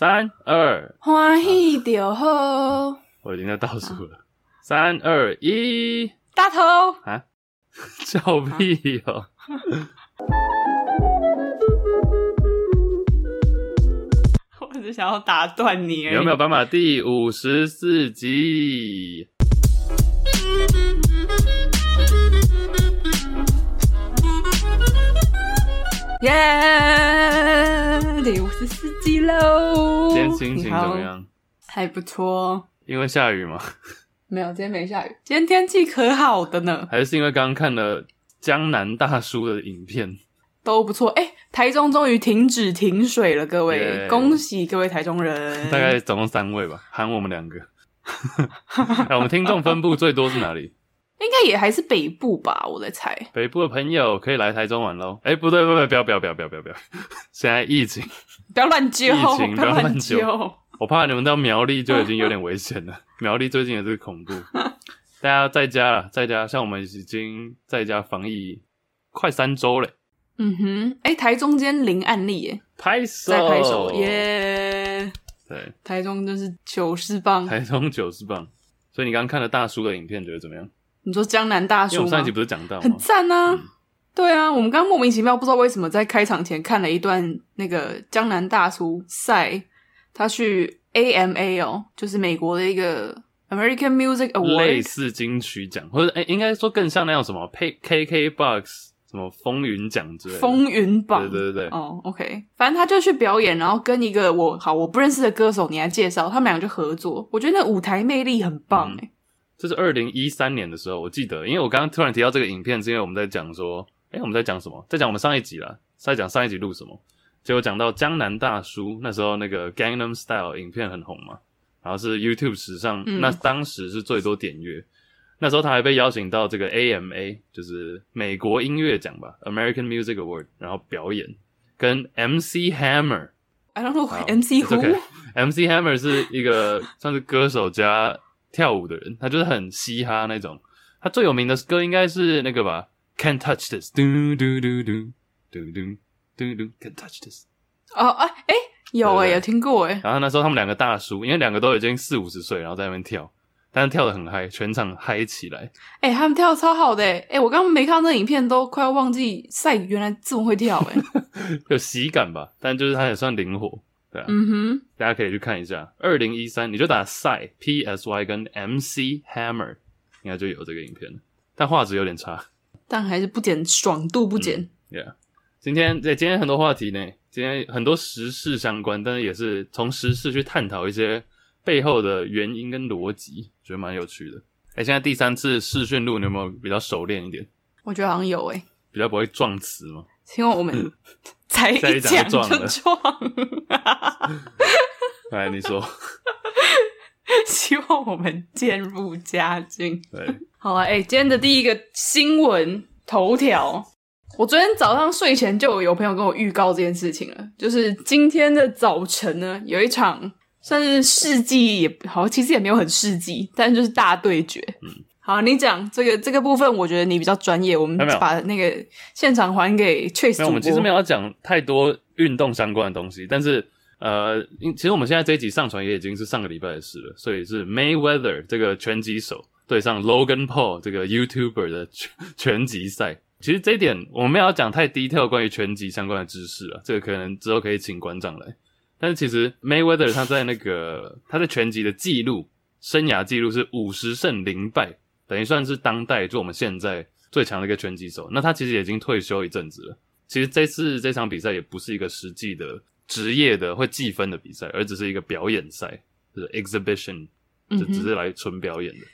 三二，欢喜就好。我已经在倒数了，三二一，大头啊！笑屁哦！我只想要打断你而已。有没有办法？第五十四集。耶、yeah!！十四集喽！今天心情怎么样？还不错。因为下雨吗？没有，今天没下雨。今天天气可好的呢。还是因为刚刚看了江南大叔的影片？都不错。哎、欸，台中终于停止停水了，各位，yeah. 恭喜各位台中人。大概总共三位吧，喊我们两个。哎，我们听众分布最多是哪里？应该也还是北部吧，我在猜。北部的朋友可以来台中玩喽。哎、欸，不对，不对，不要，不要，不要，不要，不要，不要！现在疫情，不要乱揪，疫情不要乱揪。我怕你们到苗栗就已经有点危险了。苗栗最近也是恐怖，大家在家了，在家。像我们已经在家防疫快三周了。嗯哼，哎、欸，台中间零案例耶，拍手，再拍手，耶、yeah！对，台中就是九十棒，台中九十棒。所以你刚刚看了大叔的影片，觉得怎么样？你说江南大叔吗？因为我上一集不是讲到吗？很赞啊、嗯！对啊，我们刚刚莫名其妙不知道为什么在开场前看了一段那个江南大叔赛，他去 AMA 哦，就是美国的一个 American Music Award，类似金曲奖，或者诶应该说更像那种什么 KKBOX 什么风云奖之类的。风云榜，对对对对。哦、oh,，OK，反正他就去表演，然后跟一个我好我不认识的歌手，你来介绍，他们两个就合作，我觉得那舞台魅力很棒这是二零一三年的时候，我记得，因为我刚刚突然提到这个影片，是因为我们在讲说，诶，我们在讲什么？在讲我们上一集啦，在讲上一集录什么？结果讲到江南大叔那时候那个 Gangnam Style 影片很红嘛，然后是 YouTube 史上、嗯、那当时是最多点阅，那时候他还被邀请到这个 AMA，就是美国音乐奖吧 （American Music Award），然后表演跟 MC Hammer，I don't know MC who，MC Hammer 是一个算是歌手加。跳舞的人，他就是很嘻哈那种。他最有名的歌应该是那个吧，Can't Touch This，嘟嘟嘟嘟嘟嘟嘟嘟，Can't Touch This。哦啊，哎有哎有听过哎然后那时候他们两个大叔，因为两个都已经四五十岁，然后在那边跳，但是跳的很嗨，全场嗨起来。哎他们跳得超好的诶诶我刚刚没看到那影片，都快要忘记赛原来这么会跳哎 有喜感吧？但就是他也算灵活。对啊，嗯哼，大家可以去看一下。二零一三，你就打 Psy P S Y 跟 M C Hammer，应该就有这个影片了。但画质有点差，但还是不减爽度不减。嗯、yeah，今天对今天很多话题呢，今天很多时事相关，但是也是从时事去探讨一些背后的原因跟逻辑，觉得蛮有趣的。哎、欸，现在第三次试训录，你有没有比较熟练一点？我觉得好像有诶、欸，比较不会撞词吗？因为我们。才一讲就撞，来你说，希望我们渐入佳境。对，好了，哎、欸，今天的第一个新闻头条，我昨天早上睡前就有朋友跟我预告这件事情了，就是今天的早晨呢，有一场算是世纪也好，其实也没有很世纪，但就是大对决，嗯。好，你讲这个这个部分，我觉得你比较专业。我们把那个现场还给 Chase。我们其实没有要讲太多运动相关的东西，但是呃，其实我们现在这一集上传也已经是上个礼拜的事了，所以是 Mayweather 这个拳击手对上 Logan Paul 这个 YouTuber 的拳拳击赛。其实这一点我们没有要讲太 detail 关于拳击相关的知识了，这个可能之后可以请馆长来。但是其实 Mayweather 他在那个他在拳击的记录生涯记录是五十胜零败。等于算是当代就我们现在最强的一个拳击手，那他其实已经退休一阵子了。其实这次这场比赛也不是一个实际的职业的会计分的比赛，而只是一个表演赛，就是 exhibition，就只是来纯表演的。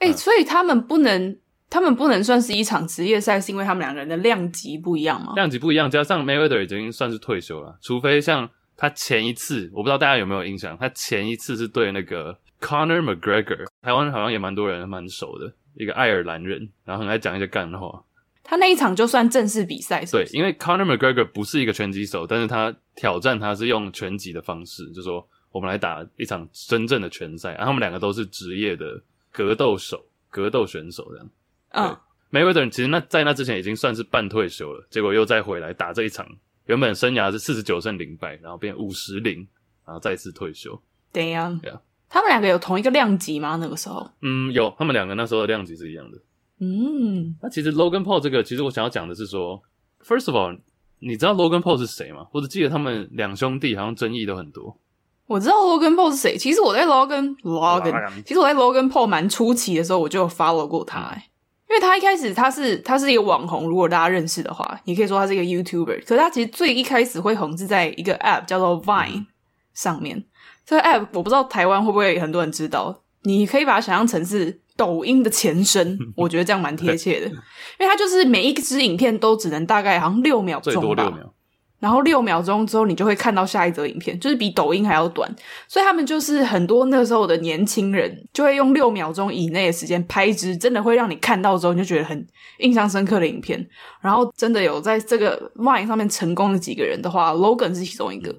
哎、嗯欸，所以他们不能，他们不能算是一场职业赛，是因为他们两个人的量级不一样吗？量级不一样，加上 Mayweather 已经算是退休了，除非像他前一次我不知道大家有没有印象，他前一次是对那个 Conor McGregor，台湾好像也蛮多人蛮熟的一个爱尔兰人，然后很爱讲一些干话。他那一场就算正式比赛，对，因为 Conor McGregor 不是一个拳击手，但是他挑战他是用拳击的方式，就是说我们来打一场真正的拳赛，然后他们两个都是职业的格斗手、格斗选手这样。嗯，Mayweather 其实那在那之前已经算是半退休了，结果又再回来打这一场。原本生涯是四十九胜零败，然后变五十零，然后再次退休。对呀，对啊，他们两个有同一个量级吗？那个时候？嗯，有，他们两个那时候的量级是一样的。嗯，那其实 Logan Paul 这个，其实我想要讲的是说，First of all，你知道 Logan Paul 是谁吗？我只记得他们两兄弟好像争议都很多。我知道 Logan Paul 是谁，其实我在 Logan Logan，其实我在 Logan Paul 蛮初期的时候我就有 follow 过他，欸。嗯因为他一开始他是他是一个网红，如果大家认识的话，你可以说他是一个 YouTuber。可是他其实最一开始会红是在一个 App 叫做 Vine 上面。这个 App 我不知道台湾会不会很多人知道，你可以把它想象成是抖音的前身，我觉得这样蛮贴切的。因为它就是每一支影片都只能大概好像六秒钟吧。最多六秒。然后六秒钟之后，你就会看到下一则影片，就是比抖音还要短。所以他们就是很多那个时候的年轻人，就会用六秒钟以内的时间拍一支真的会让你看到之后你就觉得很印象深刻的影片。然后真的有在这个 Vine 上面成功的几个人的话，Logan 是其中一个。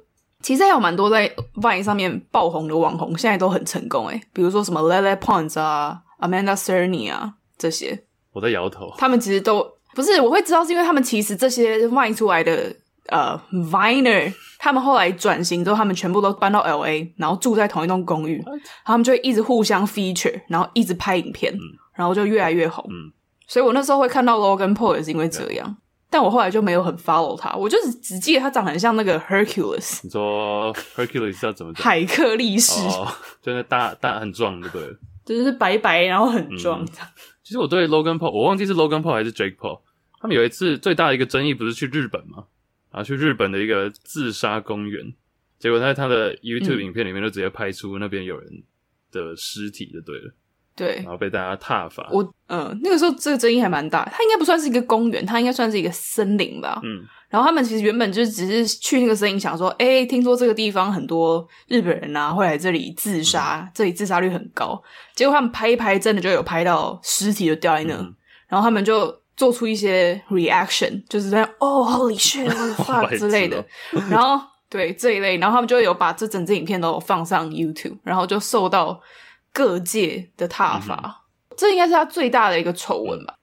其实还有蛮多在 Vine 上面爆红的网红，现在都很成功诶，比如说什么 Lele Pons 啊、Amanda Cerny 啊这些。我在摇头。他们其实都不是，我会知道是因为他们其实这些 Vine 出来的。呃、uh，Viner 他们后来转型之后，他们全部都搬到 LA，然后住在同一栋公寓?他们就会一直互相 feature，然后一直拍影片，嗯、然后就越来越红。嗯、所以我那时候会看到 Logan Paul 也是因为这样.但我后来就没有很 follow 他，我就只只记得他长得很像那个 Hercules。你说 Hercules 要怎么讲？海克力士，哦，就是大大很壮，对不对？就是白白，然后很壮。嗯、其实我对 Logan Paul，我忘记是 Logan Paul 还是 Jake Paul，他们有一次最大的一个争议不是去日本吗？然后去日本的一个自杀公园，结果在他的 YouTube 影片里面就直接拍出那边有人的尸体，就对了。对，然后被大家踏伐。我嗯、呃，那个时候这个争议还蛮大。它应该不算是一个公园，它应该算是一个森林吧。嗯。然后他们其实原本就只是去那个森林，想说，哎，听说这个地方很多日本人啊会来这里自杀，嗯、这里自杀率很高。结果他们拍一拍，真的就有拍到尸体就掉在那，嗯、然后他们就。做出一些 reaction，就是这样哦，Holy shit，what the fuck 之类的，然后对这一类，然后他们就有把这整支影片都放上 YouTube，然后就受到各界的踏伐。这应该是他最大的一个丑闻吧。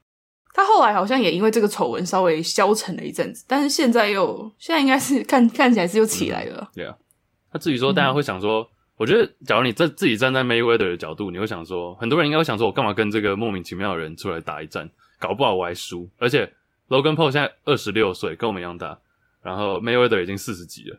他后来好像也因为这个丑闻稍微消沉了一阵子，但是现在又现在应该是 看看起来是又起来了。对啊、嗯，他自己说大家会想说，嗯、我觉得假如你在自己站在 Mayweather 的角度，你会想说，很多人应该会想说，我干嘛跟这个莫名其妙的人出来打一战？搞不好我还输，而且 Logan Paul 现在二十六岁，跟我们一样大，然后 Mayweather 已经四十几了，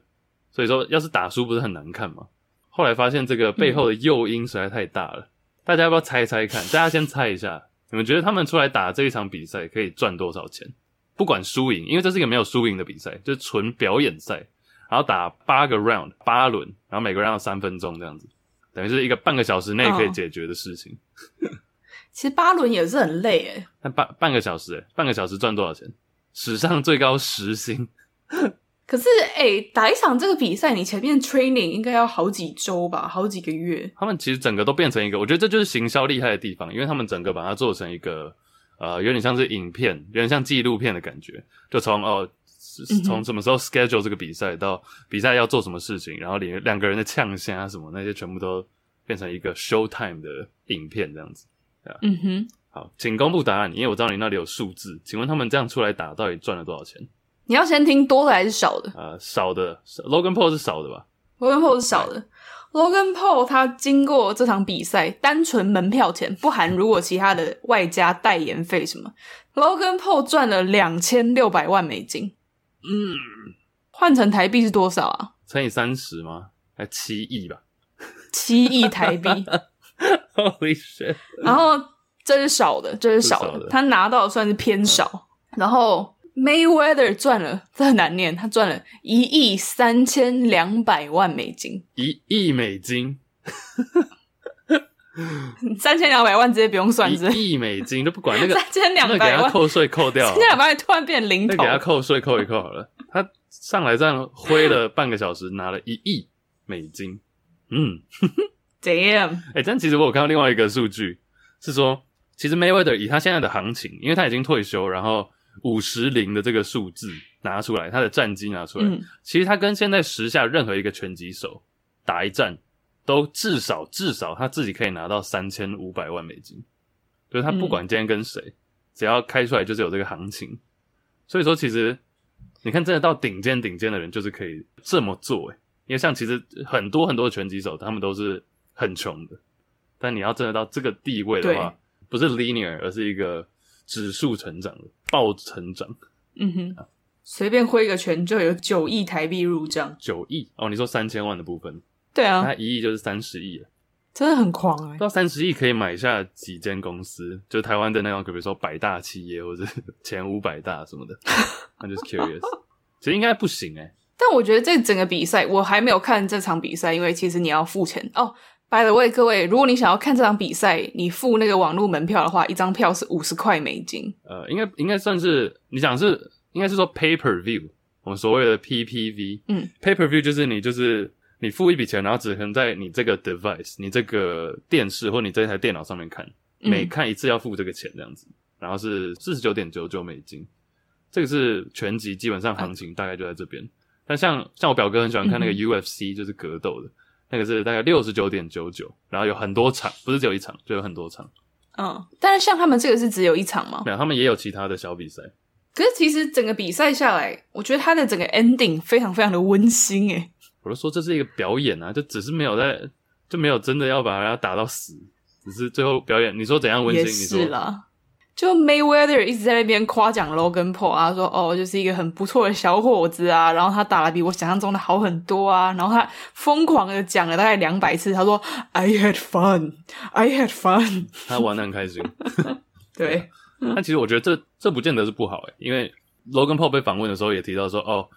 所以说要是打输不是很难看吗？后来发现这个背后的诱因实在太大了，嗯、大家要不要猜一猜看？大家先猜一下，你们觉得他们出来打这一场比赛可以赚多少钱？不管输赢，因为这是一个没有输赢的比赛，就是纯表演赛，然后打八个 round 八轮，然后每个 round 三分钟这样子，等于是一个半个小时内可以解决的事情。哦 其实八轮也是很累诶，那半半个小时诶，半个小时赚多少钱？史上最高时薪。可是诶，打一场这个比赛，你前面 training 应该要好几周吧，好几个月。他们其实整个都变成一个，我觉得这就是行销厉害的地方，因为他们整个把它做成一个呃，有点像是影片，有点像纪录片的感觉。就从哦，从什么时候 schedule 这个比赛到比赛要做什么事情，然后连两个人的呛声什么那些，全部都变成一个 show time 的影片这样子。啊、嗯哼，好，请公布答案，因为我知道你那里有数字。请问他们这样出来打，到底赚了多少钱？你要先听多的还是少的？呃，少的，Logan Paul 是少的吧？Logan Paul 是少的。Logan Paul 他经过这场比赛，单纯门票钱不含如果其他的外加代言费什么，Logan Paul 赚了两千六百万美金。嗯，换成台币是多少啊？乘以三十吗？还七亿吧？七亿台币。Holy shit！然后这是少的，这是少的，少的他拿到的算是偏少。嗯、然后 Mayweather 赚了，这很难念，他赚了一亿三千两百万美金。一亿美金，三千两百万直接不用算，一亿美金都不管那个 三千两百万，那给他扣税扣掉，三千两百万突然变零头，那给他扣税扣一扣好了。他上来这样挥了半个小时，拿了一亿美金。嗯，Damn！哎，但其实我有看到另外一个数据，是说，其实 Mayweather 以他现在的行情，因为他已经退休，然后五十零的这个数字拿出来，他的战绩拿出来，嗯、其实他跟现在时下任何一个拳击手打一战，都至少至少他自己可以拿到三千五百万美金。就是他不管今天跟谁，嗯、只要开出来就是有这个行情。所以说，其实你看，真的到顶尖顶尖的人，就是可以这么做诶。因为像其实很多很多的拳击手，他们都是很穷的。但你要真的到这个地位的话，不是 linear，而是一个指数成长了暴成长。嗯哼，随、啊、便挥一个拳就有九亿台币入账。九亿哦，你说三千万的部分？对啊，他一亿就是三十亿了。真的很狂哎、欸！到三十亿可以买下几间公司，就台湾的那种，比如说百大企业或者前五百大什么的。I'm just curious，其实应该不行哎、欸。但我觉得这整个比赛，我还没有看这场比赛，因为其实你要付钱哦。Oh, by the way，各位，如果你想要看这场比赛，你付那个网络门票的话，一张票是五十块美金。呃，应该应该算是你讲是应该是说 pay per view，我们所谓的 PPV。嗯，pay per view 就是你就是。你付一笔钱，然后只能在你这个 device、你这个电视或你这台电脑上面看，每看一次要付这个钱这样子，嗯、然后是四十九点九九美金，这个是全集基本上行情大概就在这边。但像像我表哥很喜欢看那个 UFC，就是格斗的，嗯、那个是大概六十九点九九，然后有很多场，不是只有一场，就有很多场。嗯，但是像他们这个是只有一场吗？没有，他们也有其他的小比赛。可是其实整个比赛下来，我觉得他的整个 ending 非常非常的温馨诶。我就说这是一个表演啊，就只是没有在，就没有真的要把人家打到死，只是最后表演。你说怎样温馨？也是啦，就 Mayweather 一直在那边夸奖 Logan Paul 啊，说哦，就是一个很不错的小伙子啊，然后他打的比我想象中的好很多啊，然后他疯狂的讲了大概两百次，他说 I had fun, I had fun，他玩的很开心。对，但其实我觉得这这不见得是不好诶，因为 Logan Paul 被访问的时候也提到说哦。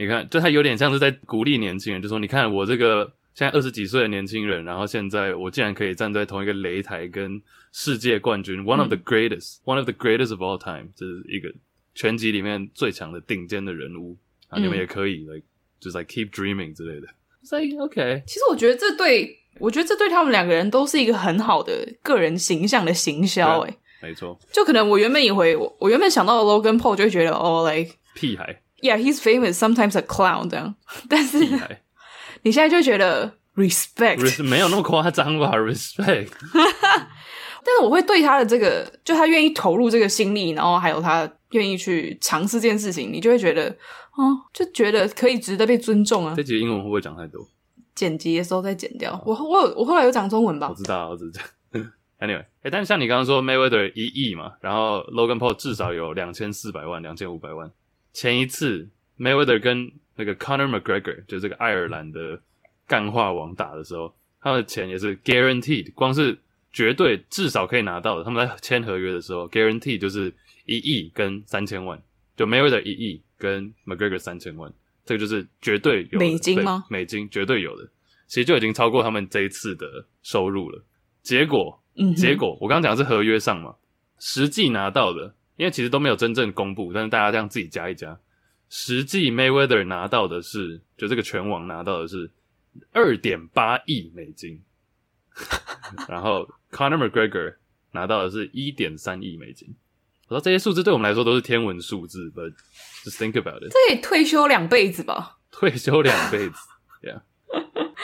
你看，就他有点像是在鼓励年轻人，就说：“你看我这个现在二十几岁的年轻人，然后现在我竟然可以站在同一个擂台，跟世界冠军、嗯、one of the greatest，one of the greatest of all time，这是一个拳击里面最强的顶尖的人物啊！你们也可以、嗯、like 就是 like keep dreaming 之类的。所以 OK，其实我觉得这对我觉得这对他们两个人都是一个很好的个人形象的行销。诶没错，就可能我原本以为我我原本想到的 Logan Paul 就会觉得哦，like 屁孩。” Yeah, he's famous. Sometimes a clown 这样，但是你现在就觉得 respect 没有那么夸张吧？respect，但是我会对他的这个，就他愿意投入这个心力，然后还有他愿意去尝试这件事情，你就会觉得，哦，就觉得可以值得被尊重啊。这集英文会不会讲太多？剪辑的时候再剪掉。我我有我后来有讲中文吧？我知道，我只是这样。Anyway，哎，但是像你刚刚说 Mayweather 一亿嘛，然后 Logan Paul 至少有两千四百万、两千五百万。前一次 Mayweather 跟那个 Conor McGregor 就这个爱尔兰的干化王打的时候，他的钱也是 guaranteed，光是绝对至少可以拿到的。他们在签合约的时候，guaranteed 就是一亿跟三千万，就 Mayweather 一亿跟 McGregor 三千万，这个就是绝对有的。美金吗？美金绝对有的，其实就已经超过他们这一次的收入了。结果，嗯、结果我刚刚讲的是合约上嘛，实际拿到的。因为其实都没有真正公布，但是大家这样自己加一加，实际 Mayweather 拿到的是，就这个拳王拿到的是二点八亿美金，然后 Conor McGregor 拿到的是一点三亿美金。我说这些数字对我们来说都是天文数字，but just think about it，这可以退休两辈子吧？退休两辈子，Yeah，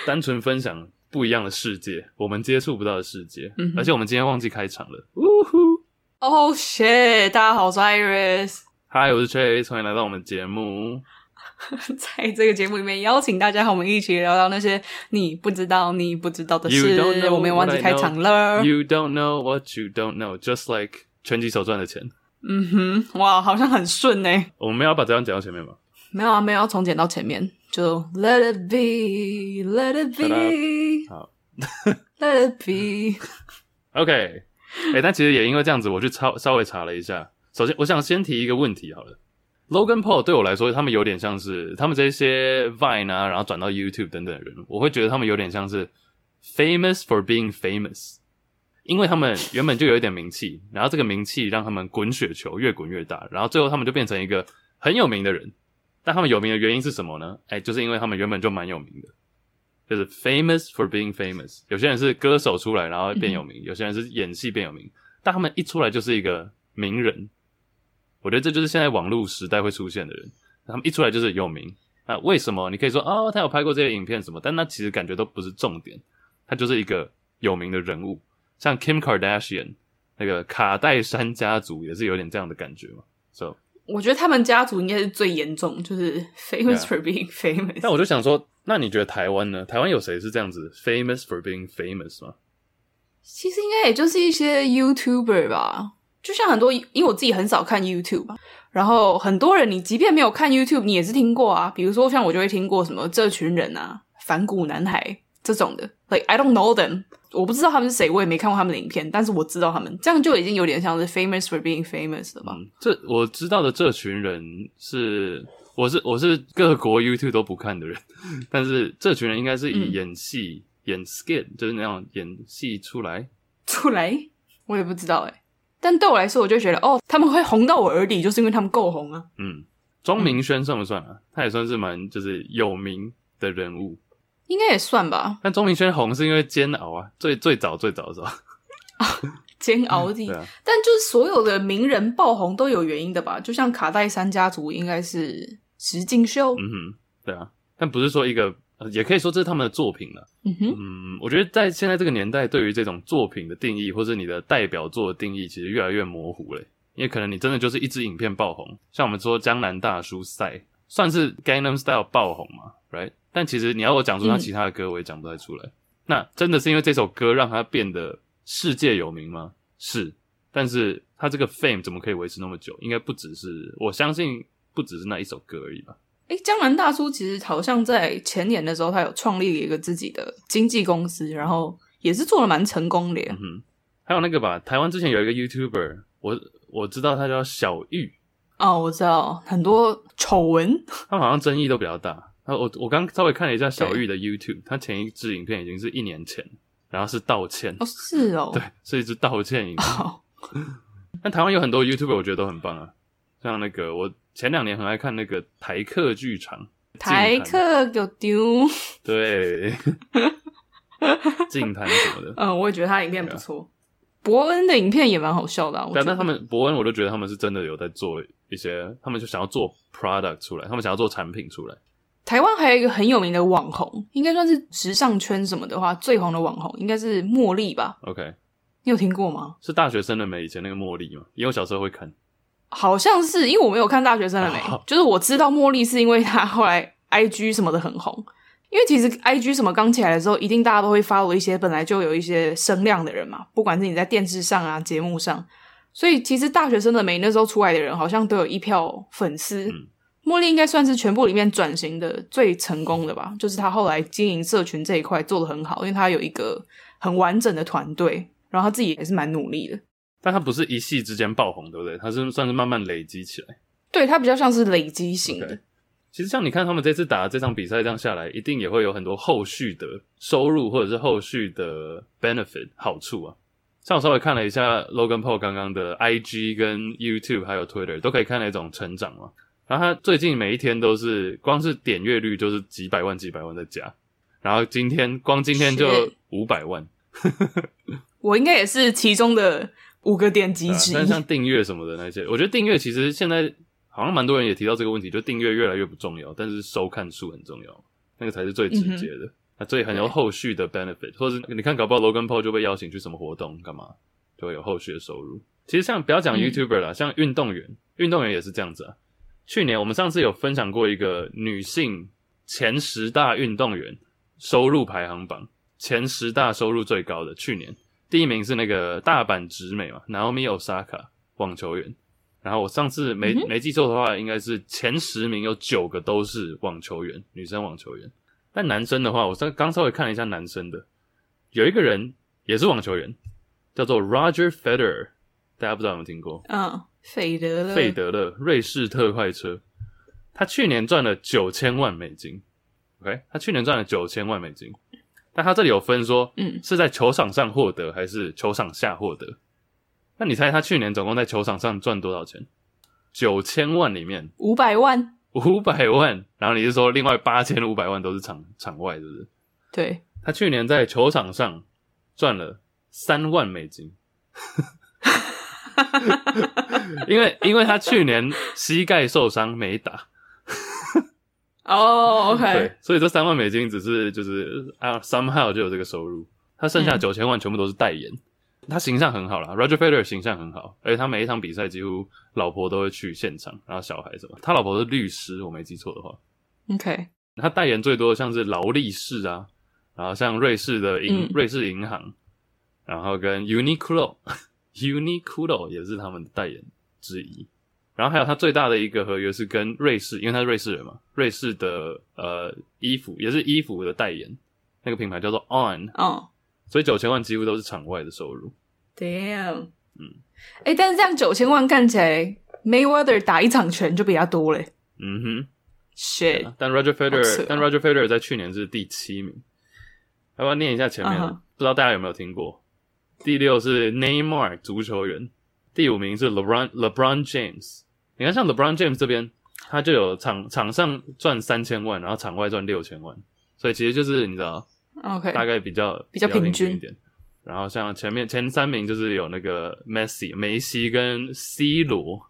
单纯分享不一样的世界，我们接触不到的世界，嗯、而且我们今天忘记开场了，呜呼。Oh shit！大家好，我是 Iris。Hi，我是 Chase，欢迎来到我们节目。在这个节目里面，邀请大家和我们一起聊聊那些你不知道、你不知道的事。我们忘记开场了。You don't know what you don't know，just like 拳击手赚的钱。嗯哼，哇，好像很顺呢。我们没有把这段剪到前面吗？没有啊，没有要重剪到前面，就 Let it be，Let it be，好，Let it be。OK。诶、欸、但其实也因为这样子，我去抄稍微查了一下。首先，我想先提一个问题好了。Logan Paul 对我来说，他们有点像是他们这些 Vine 啊，然后转到 YouTube 等等的人，我会觉得他们有点像是 famous for being famous，因为他们原本就有一点名气，然后这个名气让他们滚雪球越滚越大，然后最后他们就变成一个很有名的人。但他们有名的原因是什么呢？哎，就是因为他们原本就蛮有名的，就是 famous for being famous。有些人是歌手出来然后变有名，有些人是演戏变有名，但他们一出来就是一个名人。我觉得这就是现在网络时代会出现的人，他们一出来就是有名。那为什么？你可以说哦，他有拍过这些影片什么，但那其实感觉都不是重点，他就是一个有名的人物，像 Kim Kardashian 那个卡戴珊家族也是有点这样的感觉嘛。So，我觉得他们家族应该是最严重，就是 famous for being famous。但我就想说，那你觉得台湾呢？台湾有谁是这样子 famous for being famous 吗？其实应该也就是一些 YouTuber 吧，就像很多，因为我自己很少看 YouTube 吧。然后很多人，你即便没有看 YouTube，你也是听过啊。比如说像我就会听过什么这群人啊，反骨男孩这种的。Like I don't know them，我不知道他们是谁，我也没看过他们的影片，但是我知道他们，这样就已经有点像是 famous for being famous 了吧？嗯、这我知道的这群人是，我是我是各国 YouTube 都不看的人，但是这群人应该是以演戏、嗯、演 skit，就是那样演戏出来出来，我也不知道哎、欸。但对我来说，我就觉得哦，他们会红到我耳里，就是因为他们够红啊。嗯，钟明轩算不算啊？嗯、他也算是蛮就是有名的人物，应该也算吧。但钟明轩红是因为煎熬啊，最最早最早的时候啊，煎熬的。对啊。但就是所有的名人爆红都有原因的吧？就像卡戴珊家族应该是石敬秀。嗯哼，对啊。但不是说一个。也可以说这是他们的作品了。嗯哼，嗯，我觉得在现在这个年代，对于这种作品的定义，或者你的代表作的定义，其实越来越模糊了。因为可能你真的就是一支影片爆红，像我们说江南大叔赛，算是 Gangnam Style 爆红嘛，right？但其实你要我讲出他其他的歌，我也讲不太出来。嗯。那真的是因为这首歌让他变得世界有名吗？是，但是他这个 fame 怎么可以维持那么久？应该不只是，我相信不只是那一首歌而已吧。诶，江南大叔其实好像在前年的时候，他有创立了一个自己的经纪公司，然后也是做的蛮成功的。嗯哼，还有那个吧，台湾之前有一个 YouTuber，我我知道他叫小玉。哦，我知道很多丑闻，他们好像争议都比较大。那我我刚稍微看了一下小玉的 YouTube，他前一支影片已经是一年前，然后是道歉。哦，是哦，对，是一支道歉影片。哦、但台湾有很多 YouTuber，我觉得都很棒啊，像那个我。前两年很爱看那个台客剧场，台客有丢，对，净滩什么的，嗯，我也觉得他影片不错。伯恩的影片也蛮好笑的，啊，但但他们伯恩，我都觉得他们是真的有在做一些，他们就想要做 product 出来，他们想要做产品出来。台湾还有一个很有名的网红，应该算是时尚圈什么的话最红的网红，应该是茉莉吧？OK，你有听过吗？是大学生的没，以前那个茉莉嘛，因为我小时候会看。好像是，因为我没有看大学生了没，oh. 就是我知道茉莉是因为她后来 IG 什么的很红，因为其实 IG 什么刚起来的时候，一定大家都会 follow 一些本来就有一些声量的人嘛，不管是你在电视上啊节目上，所以其实大学生的美那时候出来的人好像都有一票粉丝。嗯、茉莉应该算是全部里面转型的最成功的吧，就是她后来经营社群这一块做得很好，因为她有一个很完整的团队，然后她自己也是蛮努力的。但它不是一夕之间爆红，对不对？它是算是慢慢累积起来。对，它比较像是累积型的。Okay. 其实像你看他们这次打的这场比赛这样下来，一定也会有很多后续的收入或者是后续的 benefit 好处啊。像我稍微看了一下 Logan Paul 刚刚的 IG 跟 YouTube 还有 Twitter 都可以看那种成长嘛。然后他最近每一天都是光是点阅率就是几百万几百万在加，然后今天光今天就五百万。我应该也是其中的。五个点击之一，但像订阅什么的那些，我觉得订阅其实现在好像蛮多人也提到这个问题，就订阅越来越不重要，但是收看数很重要，那个才是最直接的。那所以很有后续的 benefit，或者是你看搞不好 Logan Paul 就被邀请去什么活动干嘛，就会有后续的收入。其实像不要讲 YouTuber 啦，嗯、像运动员，运动员也是这样子啊。去年我们上次有分享过一个女性前十大运动员收入排行榜，前十大收入最高的，去年。第一名是那个大阪直美嘛，Naomi Osaka 网球员。然后我上次没、嗯、没记错的话，应该是前十名有九个都是网球员，女生网球员。但男生的话，我刚刚稍微看了一下男生的，有一个人也是网球员，叫做 Roger Federer，大家不知道有没有听过？嗯、哦，费德勒，费德勒，瑞士特快车。他去年赚了九千万美金。OK，他去年赚了九千万美金。但他这里有分说，嗯，是在球场上获得还是球场下获得？那你猜他去年总共在球场上赚多少钱？九千万里面，五百万，五百万，然后你是说另外八千五百万都是场场外，是不是？对，他去年在球场上赚了三万美金，因为因为他去年膝盖受伤没打。哦、oh，OK，对，所以这三万美金只是就是啊，somehow 就有这个收入，他剩下九千万全部都是代言。嗯他形象很好啦，Roger Federer 形象很好，而且他每一场比赛几乎老婆都会去现场，然后小孩什么，他老婆是律师，我没记错的话。OK，他代言最多的像是劳力士啊，然后像瑞士的银、嗯、瑞士银行，然后跟 Uniqlo，Uniqlo 也是他们的代言之一。然后还有他最大的一个合约是跟瑞士，因为他是瑞士人嘛，瑞士的呃衣服也是衣服的代言，那个品牌叫做 On。哦。所以九千万几乎都是场外的收入。Damn，嗯，哎、欸，但是这样九千万看起来，Mayweather 打一场拳就比较多嘞。嗯哼，Shit。但 Roger Federer，、哦、但 Roger Federer 在去年是第七名。要不要念一下前面？Uh -huh. 不知道大家有没有听过？第六是 Neymar 足球员，第五名是 LeBron LeBron James。你看，像 LeBron James 这边，他就有场场上赚三千万，然后场外赚六千万，所以其实就是你知道。OK，大概比较比较平均一点。然后像前面前三名就是有那个 Messi 梅西跟 C 罗，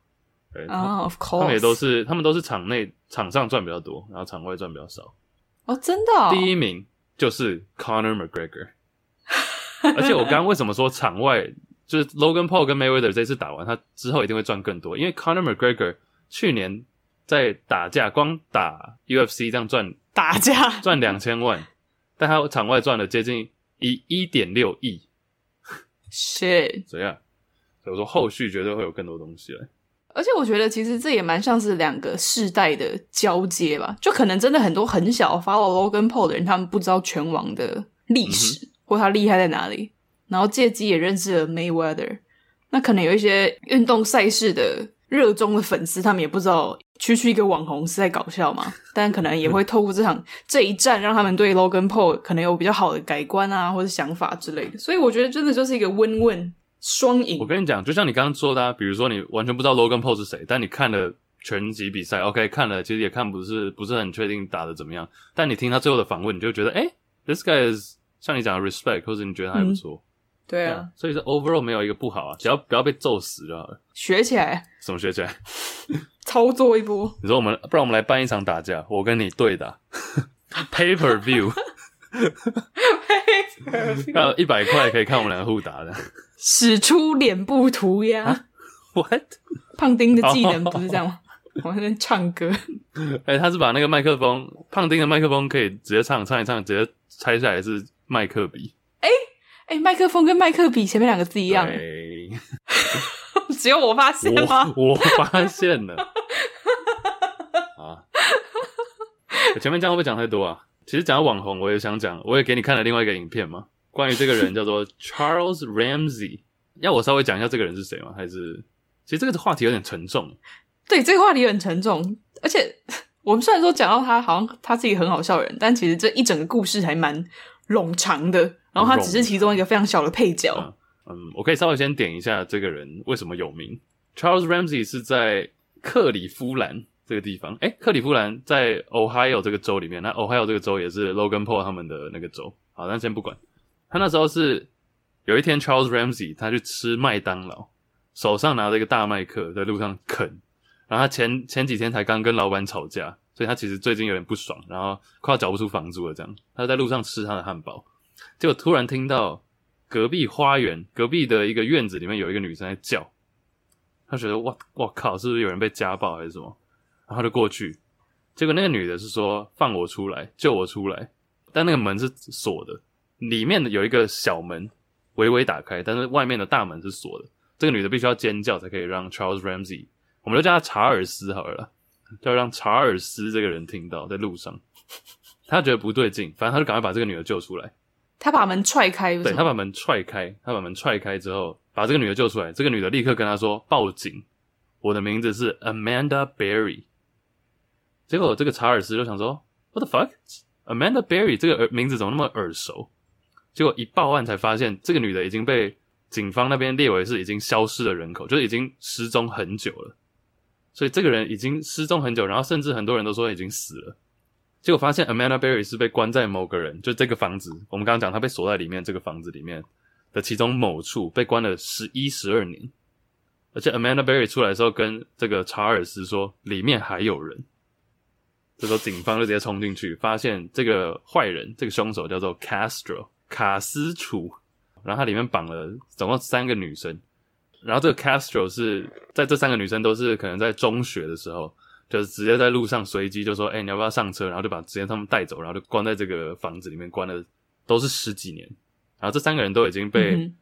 对啊，Of course，他们也都是他们都是场内场上赚比较多，然后场外赚比较少。哦，真的哦？第一名就是 Conor McGregor，而且我刚刚为什么说场外就是 Logan Paul 跟 Mayweather 这次打完，他之后一定会赚更多，因为 Conor McGregor 去年在打架，光打 UFC 这样赚打架赚两千万。但他场外赚了接近一一点六亿，是，怎样？所以我说后续绝对会有更多东西来。而且我觉得其实这也蛮像是两个世代的交接吧，就可能真的很多很小 follow Logan Paul 的人，他们不知道拳王的历史、嗯、或他厉害在哪里，然后借机也认识了 Mayweather。那可能有一些运动赛事的热衷的粉丝，他们也不知道。区区一个网红是在搞笑嘛？但可能也会透过这场这一战，让他们对 Logan Paul 可能有比较好的改观啊，或者想法之类的。所以我觉得真的就是一个 win-win 双赢。我跟你讲，就像你刚刚说的啊，比如说你完全不知道 Logan Paul 是谁，但你看了拳击比赛，OK，看了其实也看不是不是很确定打的怎么样，但你听他最后的访问，你就觉得哎，this guy is 像你讲的 respect，或者你觉得他还不错。对啊，所以说 overall 没有一个不好啊，只要不要被揍死就好了。学起来？怎么学起来？操作一波。你说我们，不然我们来办一场打架，我跟你对打，pay per view，要一百块可以看我们两个互打的。使出脸部涂鸦、啊、？What？胖丁的技能不是这样吗？我在唱歌。哎、欸，他是把那个麦克风，胖丁的麦克风可以直接唱唱一唱，直接拆下来是麦克笔。哎、麦克风跟麦克笔前面两个字一样。只有我发现吗？我，我发现了。啊，前面这样会不会讲太多啊？其实讲到网红，我也想讲，我也给你看了另外一个影片嘛，关于这个人叫做 Charles Ramsey。要我稍微讲一下这个人是谁吗？还是其实这个话题有点沉重。对，这个话题有点沉重，而且 我们虽然说讲到他好像他是一个很好笑的人，但其实这一整个故事还蛮冗长的。然后他只是其中一个非常小的配角。嗯，我可以稍微先点一下这个人为什么有名。Charles Ramsey 是在克里夫兰这个地方，诶，克里夫兰在 Ohio 这个州里面。那 Ohio 这个州也是 Logan Paul 他们的那个州。好，那先不管。他那时候是有一天 Charles Ramsey 他去吃麦当劳，手上拿着一个大麦克在路上啃。然后他前前几天才刚跟老板吵架，所以他其实最近有点不爽，然后快要缴不出房租了。这样，他在路上吃他的汉堡。结果突然听到隔壁花园、隔壁的一个院子里面有一个女生在叫，他觉得哇哇靠，是不是有人被家暴还是什么？然后他就过去，结果那个女的是说放我出来，救我出来，但那个门是锁的，里面的有一个小门微微打开，但是外面的大门是锁的。这个女的必须要尖叫才可以让 Charles Ramsey，我们就叫他查尔斯好了，要让查尔斯这个人听到，在路上，他觉得不对劲，反正他就赶快把这个女的救出来。他把门踹开，对，他把门踹开，他把门踹开之后，把这个女的救出来。这个女的立刻跟他说：“报警，我的名字是 Amanda Berry。”结果这个查尔斯就想说：“What the fuck？Amanda Berry 这个名字怎么那么耳熟？”结果一报案才发现，这个女的已经被警方那边列为是已经消失的人口，就是已经失踪很久了。所以这个人已经失踪很久，然后甚至很多人都说已经死了。结果发现 Amanda Berry 是被关在某个人，就这个房子，我们刚刚讲他被锁在里面这个房子里面的其中某处被关了十一十二年，而且 Amanda Berry 出来的时候跟这个查尔斯说里面还有人，这时候警方就直接冲进去，发现这个坏人这个凶手叫做 Castro 卡斯楚，然后他里面绑了总共三个女生，然后这个 Castro 是在这三个女生都是可能在中学的时候。就是直接在路上随机就说：“哎、欸，你要不要上车？”然后就把直接他们带走，然后就关在这个房子里面，关了都是十几年。然后这三个人都已经被、嗯、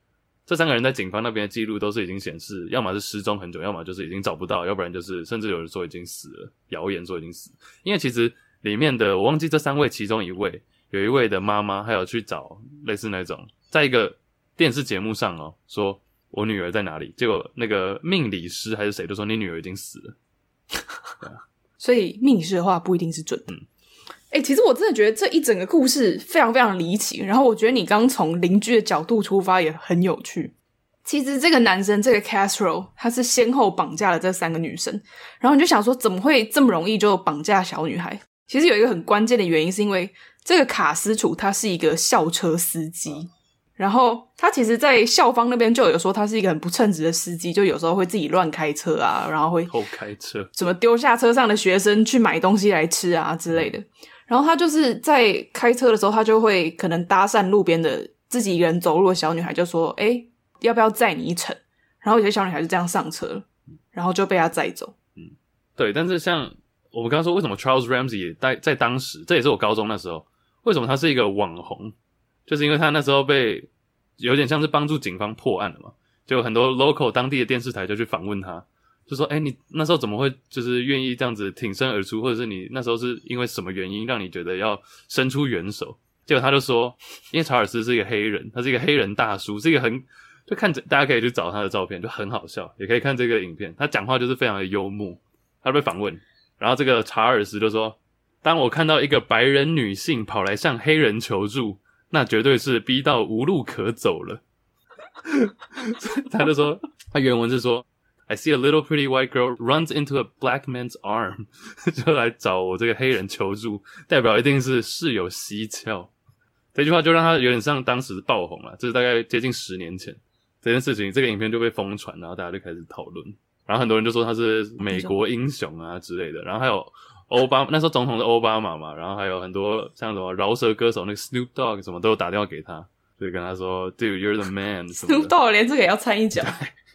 这三个人在警方那边的记录都是已经显示，要么是失踪很久，要么就是已经找不到，要不然就是甚至有人说已经死了，谣言说已经死。因为其实里面的我忘记这三位其中一位，有一位的妈妈还有去找类似那种，在一个电视节目上哦，说我女儿在哪里？结果那个命理师还是谁都说你女儿已经死了。所以命理师的话不一定是准的。哎、欸，其实我真的觉得这一整个故事非常非常离奇。然后我觉得你刚从邻居的角度出发也很有趣。其实这个男生这个 Castro 他是先后绑架了这三个女生，然后你就想说怎么会这么容易就绑架小女孩？其实有一个很关键的原因，是因为这个卡斯楚他是一个校车司机。然后他其实，在校方那边就有说他是一个很不称职的司机，就有时候会自己乱开车啊，然后会偷开车，怎么丢下车上的学生去买东西来吃啊之类的。然后他就是在开车的时候，他就会可能搭讪路边的自己一个人走路的小女孩，就说：“哎，要不要载你一程？”然后有些小女孩就这样上车了，然后就被他载走。嗯，对。但是像我们刚刚说，为什么 Charles Ramsey 在在当时，这也是我高中那时候，为什么他是一个网红？就是因为他那时候被。有点像是帮助警方破案了嘛，就很多 local 当地的电视台就去访问他，就说：“哎、你那时候怎么会就是愿意这样子挺身而出，或者是你那时候是因为什么原因让你觉得要伸出援手？”结果他就说：“因为查尔斯是一个黑人，他是一个黑人大叔，是一个很就看着大家可以去找他的照片，就很好笑，也可以看这个影片。他讲话就是非常的幽默。”他被访问，然后这个查尔斯就说：“当我看到一个白人女性跑来向黑人求助。”那绝对是逼到无路可走了。他就说，他原文是说：“I see a little pretty white girl runs into a black man's arm，就来找我这个黑人求助，代表一定是事有蹊跷。”这句话就让他有点像当时爆红了，这是大概接近十年前这件事情，这个影片就被疯传，然后大家就开始讨论，然后很多人就说他是美国英雄啊之类的，然后还有。欧巴那时候总统是奥巴马嘛，然后还有很多像什么饶舌歌手那个 Snoop Dogg 什么都有打电话给他，就跟他说，Dude, you're the man。Snoop Dogg 连这个也要掺一脚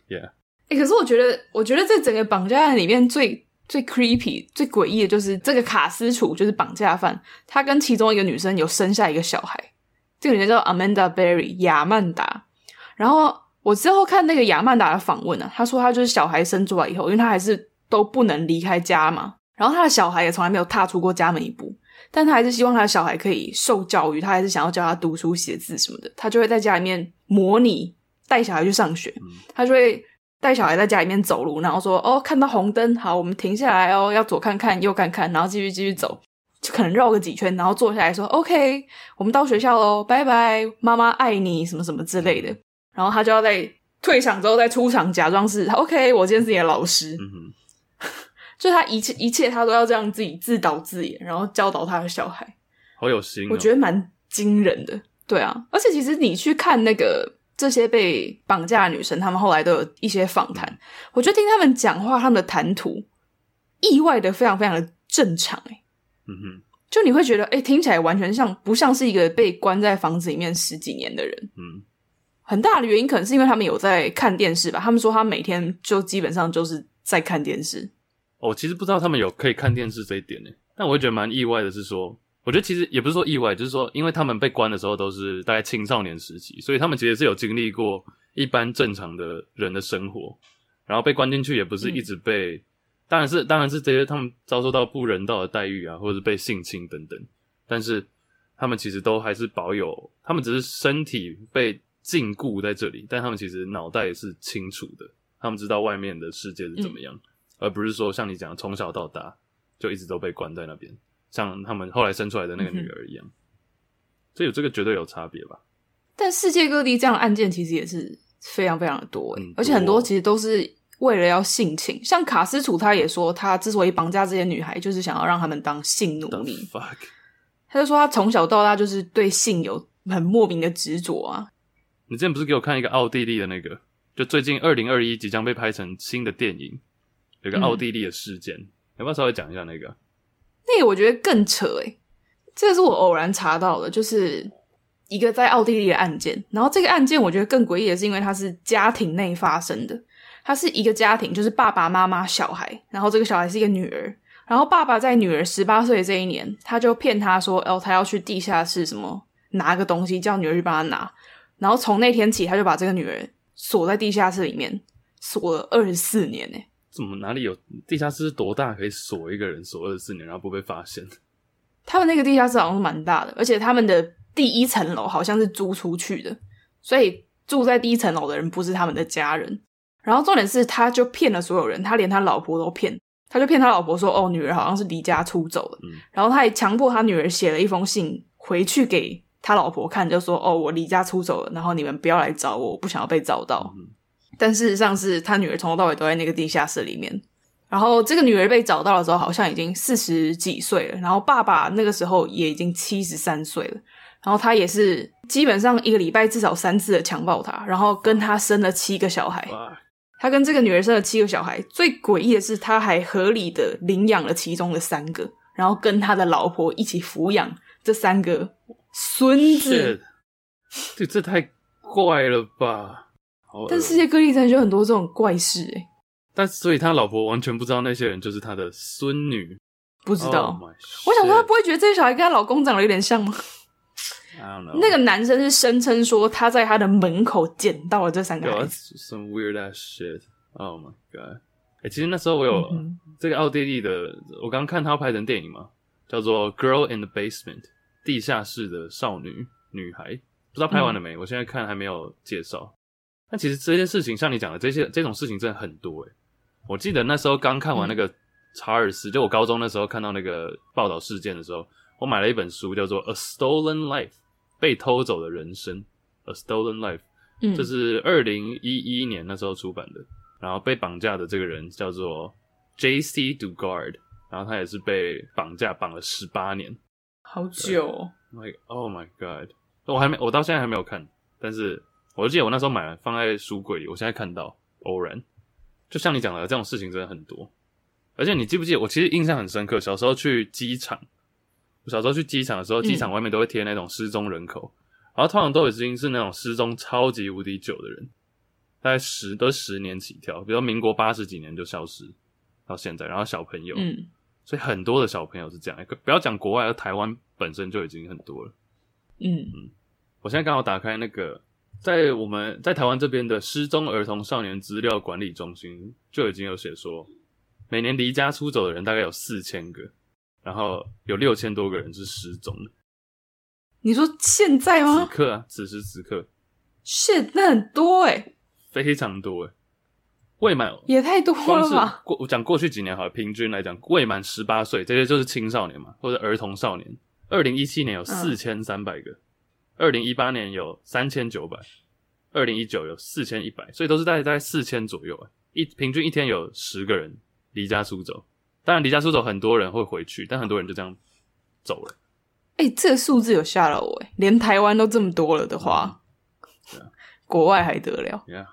，Yeah。哎、欸，可是我觉得，我觉得这整个绑架案里面最最 creepy、最诡异的就是这个卡斯楚，就是绑架犯，他跟其中一个女生有生下一个小孩，这个女生叫 Amanda Berry 亚曼达。然后我之后看那个亚曼达的访问呢、啊，他说他就是小孩生出来以后，因为他还是都不能离开家嘛。然后他的小孩也从来没有踏出过家门一步，但他还是希望他的小孩可以受教育，他还是想要教他读书写字什么的。他就会在家里面模拟带小孩去上学，他就会带小孩在家里面走路，然后说：“哦，看到红灯，好，我们停下来哦，要左看看，右看看，然后继续继续走，就可能绕个几圈，然后坐下来说：‘OK，我们到学校喽，拜拜，妈妈爱你，什么什么之类的。’然后他就要在退场之后再出场，假装是 OK，我今天是你的老师。嗯 ”就他一切一切，他都要这样自己自导自演，然后教导他的小孩，好有心哦。我觉得蛮惊人的，对啊。而且其实你去看那个这些被绑架的女生，她们后来都有一些访谈，嗯、我觉得听他们讲话，他们的谈吐意外的非常非常的正常，诶嗯哼，就你会觉得，诶听起来完全像不像是一个被关在房子里面十几年的人，嗯，很大的原因可能是因为他们有在看电视吧。他们说他每天就基本上就是在看电视。我、哦、其实不知道他们有可以看电视这一点呢，但我会觉得蛮意外的是说，我觉得其实也不是说意外，就是说，因为他们被关的时候都是大概青少年时期，所以他们其实是有经历过一般正常的人的生活，然后被关进去也不是一直被，嗯、当然是当然是这些他们遭受到不人道的待遇啊，或者是被性侵等等，但是他们其实都还是保有，他们只是身体被禁锢在这里，但他们其实脑袋也是清楚的，他们知道外面的世界是怎么样。嗯而不是说像你讲从小到大就一直都被关在那边，像他们后来生出来的那个女儿一样，嗯、所以有这个绝对有差别吧？但世界各地这样的案件其实也是非常非常的多，欸，嗯、而且很多其实都是为了要性侵。像卡斯楚他也说，他之所以绑架这些女孩，就是想要让他们当性奴隶。fuck，他就说他从小到大就是对性有很莫名的执着啊。你之前不是给我看一个奥地利的那个，就最近二零二一即将被拍成新的电影，有个奥地利的事件，嗯、要不要稍微讲一下那个？那个我觉得更扯诶，这个是我偶然查到的，就是一个在奥地利的案件。然后这个案件我觉得更诡异的是，因为它是家庭内发生的，它是一个家庭，就是爸爸妈妈、小孩，然后这个小孩是一个女儿。然后爸爸在女儿十八岁这一年，他就骗她说，哦，他要去地下室什么拿个东西，叫女儿去帮他拿。然后从那天起，他就把这个女儿锁在地下室里面，锁了二十四年呢。怎么哪里有地下室是多大可以锁一个人锁二十四年，然后不被发现？他们那个地下室好像是蛮大的，而且他们的第一层楼好像是租出去的，所以住在第一层楼的人不是他们的家人。然后重点是，他就骗了所有人，他连他老婆都骗，他就骗他老婆说：“哦，女儿好像是离家出走了。”嗯，然后他还强迫他女儿写了一封信回去给。他老婆看就说：“哦，我离家出走了，然后你们不要来找我，我不想要被找到。嗯”但事实上是他女儿从头到尾都在那个地下室里面。然后这个女儿被找到的时候，好像已经四十几岁了。然后爸爸那个时候也已经七十三岁了。然后他也是基本上一个礼拜至少三次的强暴她，然后跟她生了七个小孩。他跟这个女儿生了七个小孩。最诡异的是，他还合理的领养了其中的三个，然后跟他的老婆一起抚养这三个。孙子，这这太怪了吧！但世界各地真的就很多这种怪事诶。但所以他老婆完全不知道那些人就是他的孙女，不知道。Oh、我想说，他不会觉得这个小孩跟他老公长得有点像吗.那个男生是声称说他在他的门口捡到了这三个孩子。Some weird ass shit. Oh my god！哎、欸，其实那时候我有这个奥地利的，我刚看他拍成电影嘛，叫做《Girl in the Basement》。地下室的少女女孩，不知道拍完了没？嗯、我现在看还没有介绍。但其实这件事情，像你讲的这些这种事情，真的很多诶。我记得那时候刚看完那个查尔斯，嗯、就我高中那时候看到那个报道事件的时候，我买了一本书，叫做《A Stolen Life》，被偷走的人生，《A Stolen Life》。嗯，这是二零一一年那时候出版的。然后被绑架的这个人叫做 J.C. Dugard，然后他也是被绑架绑了十八年。好久哦，like oh my god，我还没，我到现在还没有看，但是我就记得我那时候买了放在书柜里，我现在看到偶然，就像你讲的这种事情真的很多，而且你记不记得我其实印象很深刻，小时候去机场，我小时候去机场的时候，机场外面都会贴那种失踪人口，嗯、然后通常都已经是那种失踪超级无敌久的人，大概十都十年起跳，比如说民国八十几年就消失到现在，然后小朋友，嗯。所以很多的小朋友是这样，不要讲国外，而台湾本身就已经很多了。嗯。嗯，我现在刚好打开那个，在我们在台湾这边的失踪儿童少年资料管理中心，就已经有写说，每年离家出走的人大概有四千个，然后有六千多个人是失踪的。你说现在吗？此刻啊，此时此刻，现在很多诶，非常多诶。未满也太多了吧？过我讲过去几年好了，平均来讲，未满十八岁这些就是青少年嘛，或者儿童少年。二零一七年有四千三百个，二零一八年有三千九百，二零一九有四千一百，所以都是大概大概四千左右。一平均一天有十个人离家出走，当然离家出走很多人会回去，但很多人就这样走了。哎、欸，这个数字有吓到我哎，连台湾都这么多了的话，国外还得了？Yeah.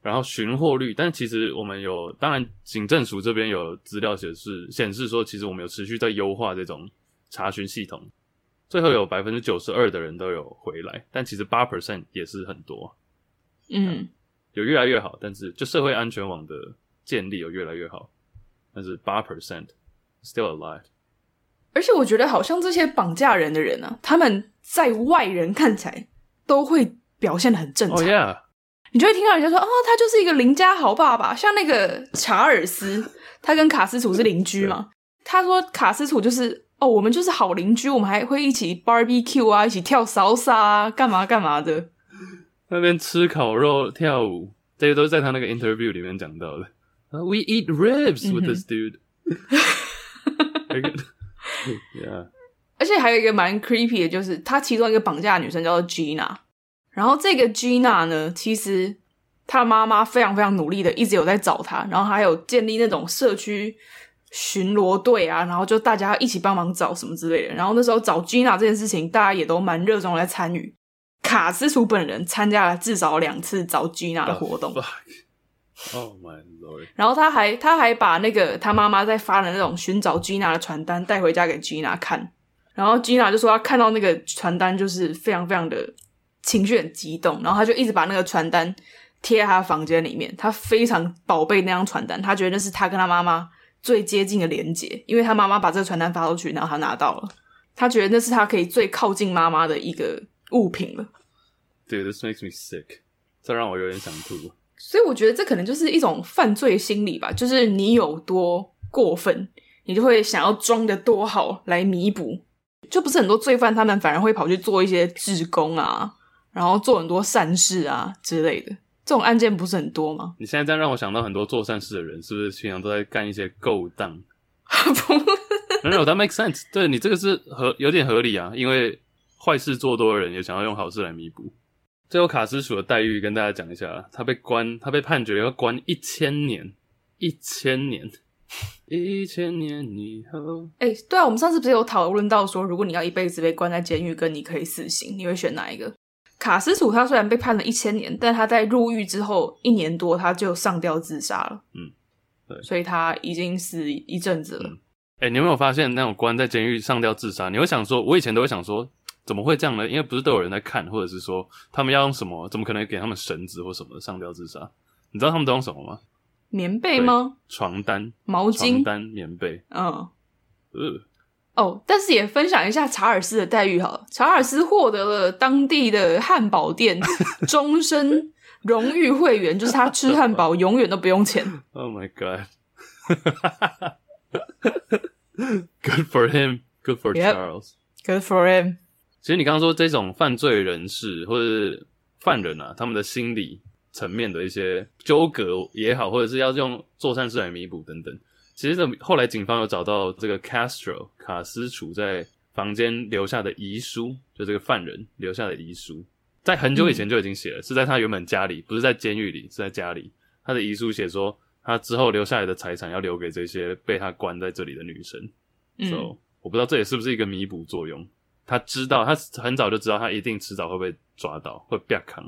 然后寻获率，但其实我们有，当然警政署这边有资料显示显示说，其实我们有持续在优化这种查询系统，最后有百分之九十二的人都有回来，但其实八 percent 也是很多，嗯，有越来越好，但是就社会安全网的建立有越来越好，但是八 percent still alive，而且我觉得好像这些绑架人的人啊，他们在外人看起来都会表现得很正常。Oh yeah. 你就会听到人家说，哦，他就是一个邻家好爸爸，像那个查尔斯，他跟卡斯楚是邻居嘛。他说卡斯楚就是，哦，我们就是好邻居，我们还会一起 barbecue 啊，一起跳骚莎啊，干嘛干嘛的。那边吃烤肉、跳舞，这些都是在他那个 interview 里面讲到的。We eat ribs with this dude。Yeah。而且还有一个蛮 creepy 的，就是他其中一个绑架的女生叫做 Gina。然后这个 Gina 呢，其实他妈妈非常非常努力的，一直有在找她，然后还有建立那种社区巡逻队啊，然后就大家一起帮忙找什么之类的。然后那时候找 Gina 这件事情，大家也都蛮热衷来参与。卡斯楚本人参加了至少两次找 Gina 的活动。Oh my lord！然后他还他还把那个他妈妈在发的那种寻找 Gina 的传单带回家给 Gina 看。然后 Gina 就说他看到那个传单就是非常非常的情绪很激动，然后他就一直把那个传单。贴在他房间里面，他非常宝贝那张传单，他觉得那是他跟他妈妈最接近的连接，因为他妈妈把这个传单发出去，然后他拿到了，他觉得那是他可以最靠近妈妈的一个物品了。对，This makes me sick，这让我有点想吐。所以我觉得这可能就是一种犯罪心理吧，就是你有多过分，你就会想要装的多好来弥补。就不是很多罪犯，他们反而会跑去做一些志工啊，然后做很多善事啊之类的。这种案件不是很多吗？你现在这样让我想到很多做善事的人，是不是平常都在干一些勾当？不没有，that makes sense。对，你这个是合有点合理啊，因为坏事做多的人也想要用好事来弥补。最后卡斯楚的待遇跟大家讲一下，他被关，他被判决要关一千年，一千年，一千年以后。哎、欸，对啊，我们上次不是有讨论到说，如果你要一辈子被关在监狱，跟你可以死刑，你会选哪一个？卡斯楚他虽然被判了一千年，但他在入狱之后一年多他就上吊自杀了。嗯，对，所以他已经死一阵子了。哎、嗯欸，你有没有发现那种关在监狱上吊自杀？你会想说，我以前都会想说，怎么会这样呢？因为不是都有人在看，或者是说他们要用什么？怎么可能给他们绳子或什么上吊自杀？你知道他们都用什么吗？棉被吗？床单、毛巾、床单、棉被。嗯，呃。哦，但是也分享一下查尔斯的待遇好了。查尔斯获得了当地的汉堡店 终身荣誉会员，就是他吃汉堡永远都不用钱。Oh my god! Good for him. Good for Charles. Good for him. 其实你刚刚说这种犯罪人士或者是犯人啊，他们的心理层面的一些纠葛也好，或者是要用做善事来弥补等等。其实这后来警方有找到这个 Castro 卡斯楚在房间留下的遗书，就这个犯人留下的遗书，在很久以前就已经写了，嗯、是在他原本家里，不是在监狱里，是在家里。他的遗书写说，他之后留下来的财产要留给这些被他关在这里的女生。嗯，so, 我不知道这也是不是一个弥补作用。他知道，他很早就知道，他一定迟早会被抓到，会被扛。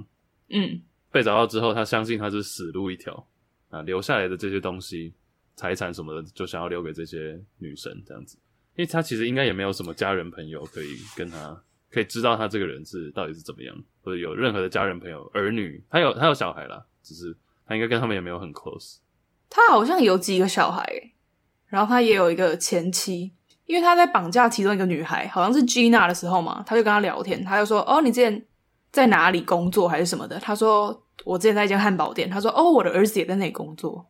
嗯，被找到之后，他相信他是死路一条啊，留下来的这些东西。财产什么的，就想要留给这些女生这样子，因为他其实应该也没有什么家人朋友可以跟他，可以知道他这个人是到底是怎么样，或者有任何的家人朋友、儿女，他有他有小孩啦，只是他应该跟他们也没有很 close。他好像有几个小孩，然后他也有一个前妻，因为他在绑架其中一个女孩，好像是 Gina 的时候嘛，他就跟他聊天，他就说：“哦，你之前在哪里工作还是什么的？”他说：“我之前在一间汉堡店。”他说：“哦，我的儿子也在那里工作。”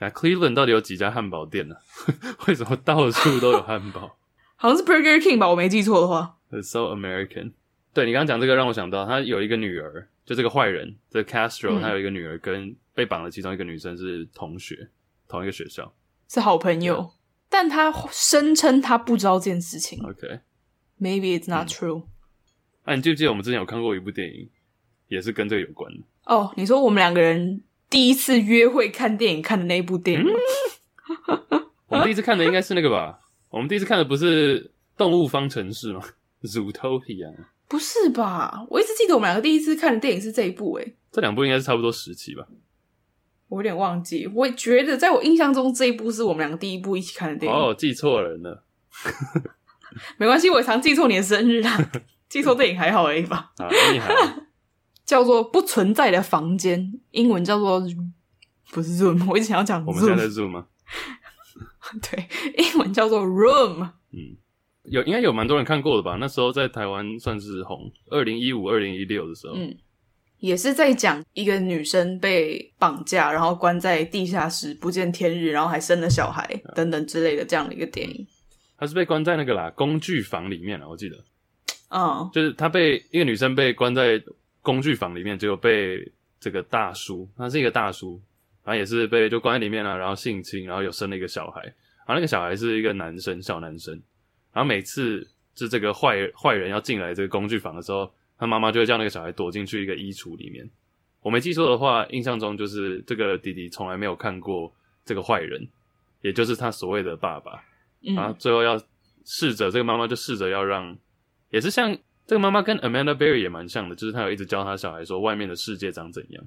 那 Cleveland 到底有几家汉堡店呢、啊？为什么到处都有汉堡？好像是 Burger King 吧，我没记错的话。It's so American。对，你刚刚讲这个，让我想到他有一个女儿，就这个坏人，这个 Castro，、嗯、他有一个女儿，跟被绑的其中一个女生是同学，同一个学校，是好朋友。Yeah. 但他声称他不知道这件事情。OK，Maybe、okay. it's not true。啊、你记不记得我们之前有看过一部电影，也是跟这个有关的？哦，oh, 你说我们两个人。第一次约会看电影看的那一部电影，嗯、我们第一次看的应该是那个吧？我们第一次看的不是《动物方程式》吗？Zootopia？不是吧？我一直记得我们两个第一次看的电影是这一部诶、欸。这两部应该是差不多时期吧？我有点忘记，我觉得在我印象中这一部是我们两个第一部一起看的电影。哦，记错人了。没关系，我也常记错你的生日啊。记错电影还好而已吧？啊，厉害。叫做不存在的房间，英文叫做不是 room，我一直想要讲。我们现在在 room 吗？对，英文叫做 room。嗯，有应该有蛮多人看过的吧？那时候在台湾算是红，二零一五、二零一六的时候。嗯，也是在讲一个女生被绑架，然后关在地下室不见天日，然后还生了小孩等等之类的这样的一个电影。她是被关在那个啦工具房里面了，我记得。嗯，就是她被一个女生被关在。工具房里面就被这个大叔，他是一个大叔，然后也是被就关在里面了，然后性侵，然后有生了一个小孩，然后那个小孩是一个男生，小男生，然后每次就这个坏坏人要进来这个工具房的时候，他妈妈就会叫那个小孩躲进去一个衣橱里面，我没记错的话，印象中就是这个弟弟从来没有看过这个坏人，也就是他所谓的爸爸。嗯，然后最后要试着这个妈妈就试着要让，也是像这个妈妈跟 Amanda Berry 也蛮像的，就是她有一直教她小孩说外面的世界长怎样。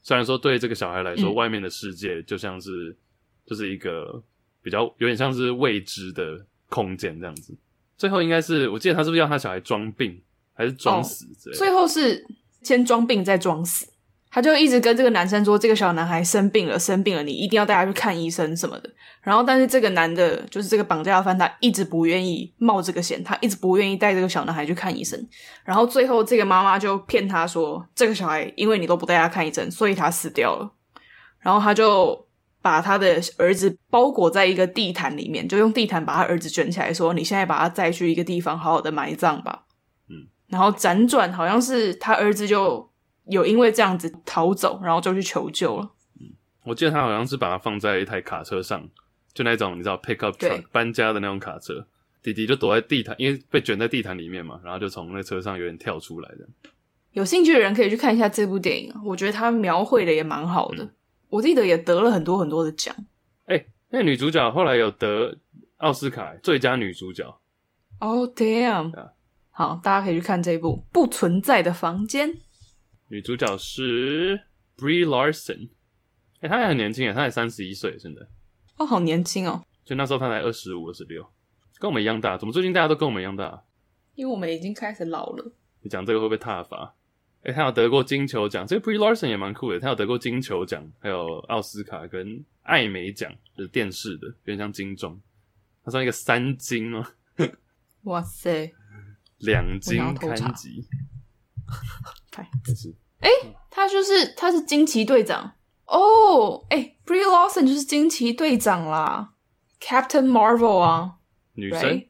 虽然说对这个小孩来说，嗯、外面的世界就像是就是一个比较有点像是未知的空间这样子。最后应该是我记得他是不是要他小孩装病还是装死之类的？最后是先装病再装死。他就一直跟这个男生说，这个小男孩生病了，生病了，你一定要带他去看医生什么的。然后，但是这个男的，就是这个绑架犯，他一直不愿意冒这个险，他一直不愿意带这个小男孩去看医生。然后最后，这个妈妈就骗他说，这个小孩因为你都不带他看医生，所以他死掉了。然后他就把他的儿子包裹在一个地毯里面，就用地毯把他儿子卷起来，说：“你现在把他载去一个地方，好好的埋葬吧。”嗯，然后辗转，好像是他儿子就。有因为这样子逃走，然后就去求救了。嗯，我记得他好像是把它放在一台卡车上，就那种你知道 pickup truck 搬家的那种卡车。弟弟就躲在地毯，因为被卷在地毯里面嘛，然后就从那车上有点跳出来的。有兴趣的人可以去看一下这部电影，我觉得他描绘的也蛮好的。嗯，我记得也得了很多很多的奖。哎，那女主角后来有得奥斯卡最佳女主角。Oh damn！好，大家可以去看这一部《不存在的房间》。女主角是 Brie Larson，哎、欸，她也很年轻诶，她才三十一岁，真的。哦，好年轻哦！就那时候她才二十五、二十六，跟我们一样大。怎么最近大家都跟我们一样大？因为我们已经开始老了。你讲这个会不会踏伐？哎、欸，她有得过金球奖，这个 Brie Larson 也蛮酷的。她有得过金球奖，还有奥斯卡跟艾美奖，就是电视的，有点像金钟。她算一个三金吗？哇塞，两金堪吉。哎、欸，他就是他是惊奇队长哦，哎、欸、Brie Larson 就是惊奇队长啦，Captain Marvel 啊，女生，right?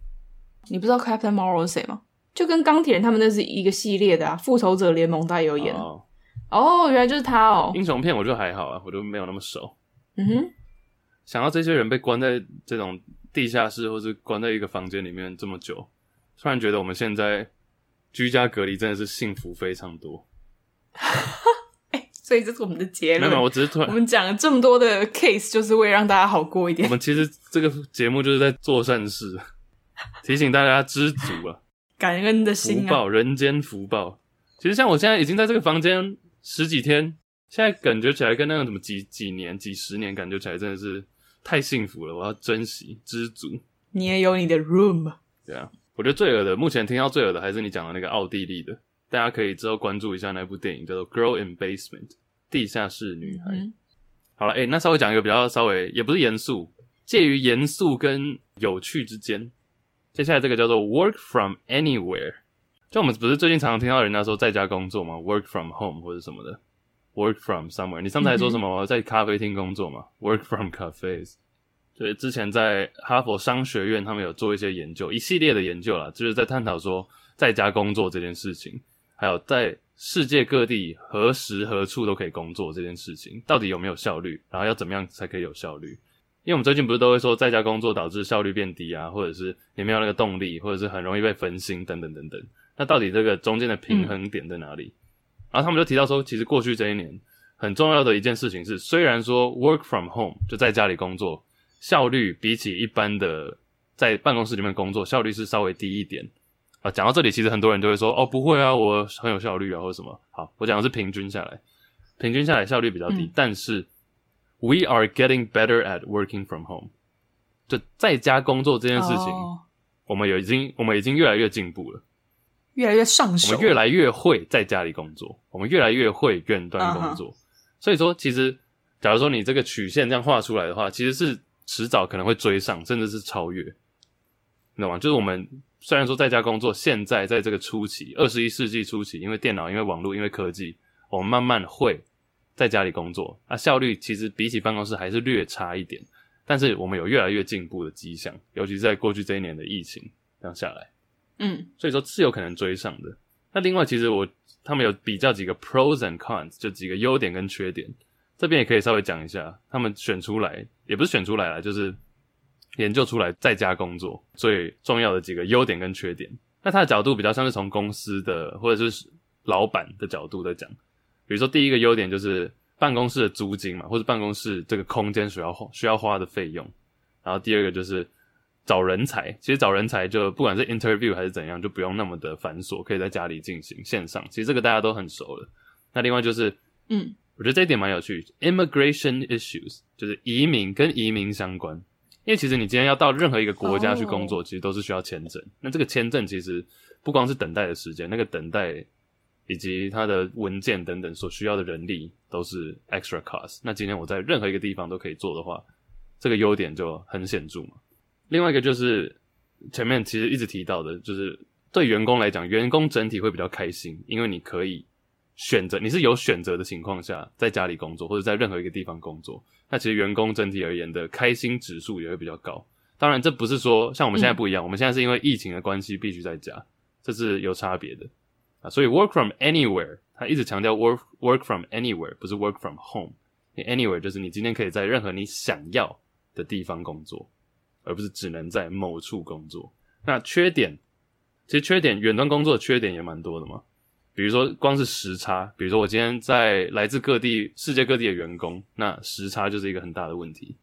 你不知道 Captain Marvel 是谁吗？就跟钢铁人他们那是一个系列的啊，复仇者联盟他也有演哦，oh. oh, 原来就是他哦。英雄片我就还好啊，我就没有那么熟。嗯哼，想到这些人被关在这种地下室，或是关在一个房间里面这么久，突然觉得我们现在。居家隔离真的是幸福非常多，所以这是我们的结论。没有，我只是突然，我们讲了这么多的 case，就是为了让大家好过一点。我们其实这个节目就是在做善事，提醒大家知足啊，感恩的心啊，福报，人间福报。其实像我现在已经在这个房间十几天，现在感觉起来跟那个什么几几年、几十年感觉起来真的是太幸福了。我要珍惜，知足。你也有你的 room，对啊。我觉得最恶的，目前听到最恶的还是你讲的那个奥地利的，大家可以之后关注一下那部电影，叫做《Girl in Basement》地下室女孩。嗯、好了，诶、欸、那稍微讲一个比较稍微也不是严肃，介于严肃跟有趣之间。接下来这个叫做 “Work from Anywhere”，就我们不是最近常常听到人家说在家工作吗？“Work from home” 或者什么的，“Work from somewhere”。你上次还说什么、嗯、在咖啡厅工作吗？“Work from cafes”。对，之前在哈佛商学院，他们有做一些研究，一系列的研究啦，就是在探讨说在家工作这件事情，还有在世界各地何时何处都可以工作这件事情，到底有没有效率，然后要怎么样才可以有效率？因为我们最近不是都会说在家工作导致效率变低啊，或者是你没有那个动力，或者是很容易被分心等等等等。那到底这个中间的平衡点在哪里？嗯、然后他们就提到说，其实过去这一年很重要的一件事情是，虽然说 work from home 就在家里工作。效率比起一般的在办公室里面工作，效率是稍微低一点啊。讲到这里，其实很多人就会说：“哦，不会啊，我很有效率啊，或者什么。”好，我讲的是平均下来，平均下来效率比较低。嗯、但是，we are getting better at working from home。就在家工作这件事情，哦、我们有已经，我们已经越来越进步了，越来越上手，我们越来越会在家里工作，我们越来越会远端工作。Uh huh. 所以说，其实假如说你这个曲线这样画出来的话，其实是。迟早可能会追上，甚至是超越，你懂吗？就是我们虽然说在家工作，现在在这个初期，二十一世纪初期，因为电脑、因为网络、因为科技，我们慢慢会在家里工作，啊，效率其实比起办公室还是略差一点，但是我们有越来越进步的迹象，尤其是在过去这一年的疫情这样下来，嗯，所以说是有可能追上的。那另外，其实我他们有比较几个 pros and cons，就几个优点跟缺点。这边也可以稍微讲一下，他们选出来也不是选出来了，就是研究出来在家工作最重要的几个优点跟缺点。那他的角度比较像是从公司的或者是老板的角度在讲。比如说第一个优点就是办公室的租金嘛，或者办公室这个空间需要花需要花的费用。然后第二个就是找人才，其实找人才就不管是 interview 还是怎样，就不用那么的繁琐，可以在家里进行线上。其实这个大家都很熟了。那另外就是，嗯，我觉得这一点蛮有趣，immigration issues 就是移民跟移民相关。因为其实你今天要到任何一个国家去工作，其实都是需要签证。那这个签证其实不光是等待的时间，那个等待以及它的文件等等所需要的人力都是 extra cost。那今天我在任何一个地方都可以做的话，这个优点就很显著嘛。另外一个就是前面其实一直提到的，就是对员工来讲，员工整体会比较开心，因为你可以选择，你是有选择的情况下在家里工作，或者在任何一个地方工作。那其实员工整体而言的开心指数也会比较高。当然，这不是说像我们现在不一样，嗯、我们现在是因为疫情的关系必须在家，这是有差别的啊。所以 work from anywhere，他一直强调 work work from anywhere，不是 work from home。anywhere 就是你今天可以在任何你想要的地方工作，而不是只能在某处工作。那缺点，其实缺点，远端工作的缺点也蛮多的嘛。比如说，光是时差，比如说我今天在来自各地、世界各地的员工，那时差就是一个很大的问题。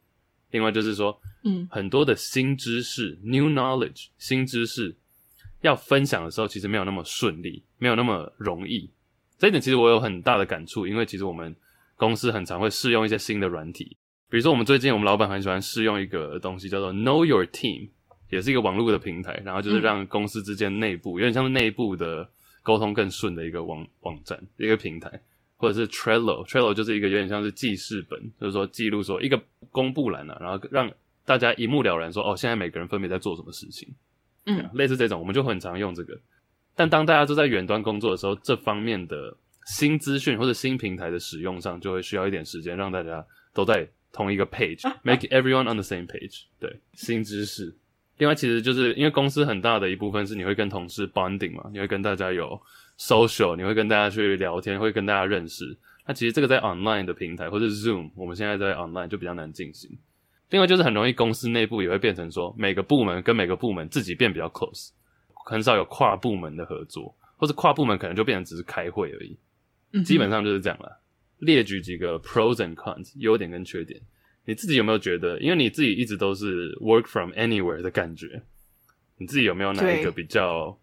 另外就是说，嗯，很多的新知识 （new knowledge）、新知识要分享的时候，其实没有那么顺利，没有那么容易。这一点其实我有很大的感触，因为其实我们公司很常会试用一些新的软体，比如说我们最近我们老板很喜欢试用一个东西，叫做 Know Your Team，也是一个网络的平台，然后就是让公司之间内部、嗯、有点像是内部的。沟通更顺的一个网网站，一个平台，或者是 Trello，Trello 就是一个有点像是记事本，就是说记录说一个公布栏啊，然后让大家一目了然说哦，现在每个人分别在做什么事情，嗯，类似这种，我们就很常用这个。但当大家都在远端工作的时候，这方面的新资讯或者新平台的使用上，就会需要一点时间，让大家都在同一个 page，make everyone on the same page，对，新知识。另外，其实就是因为公司很大的一部分是你会跟同事 bonding 嘛，你会跟大家有 social，你会跟大家去聊天，会跟大家认识。那其实这个在 online 的平台或者 Zoom，我们现在在 online 就比较难进行。另外就是很容易公司内部也会变成说，每个部门跟每个部门自己变比较 close，很少有跨部门的合作，或者跨部门可能就变成只是开会而已。嗯，基本上就是这样了。列举几个 pros and cons，优点跟缺点。你自己有没有觉得，因为你自己一直都是 work from anywhere 的感觉，你自己有没有哪一个比较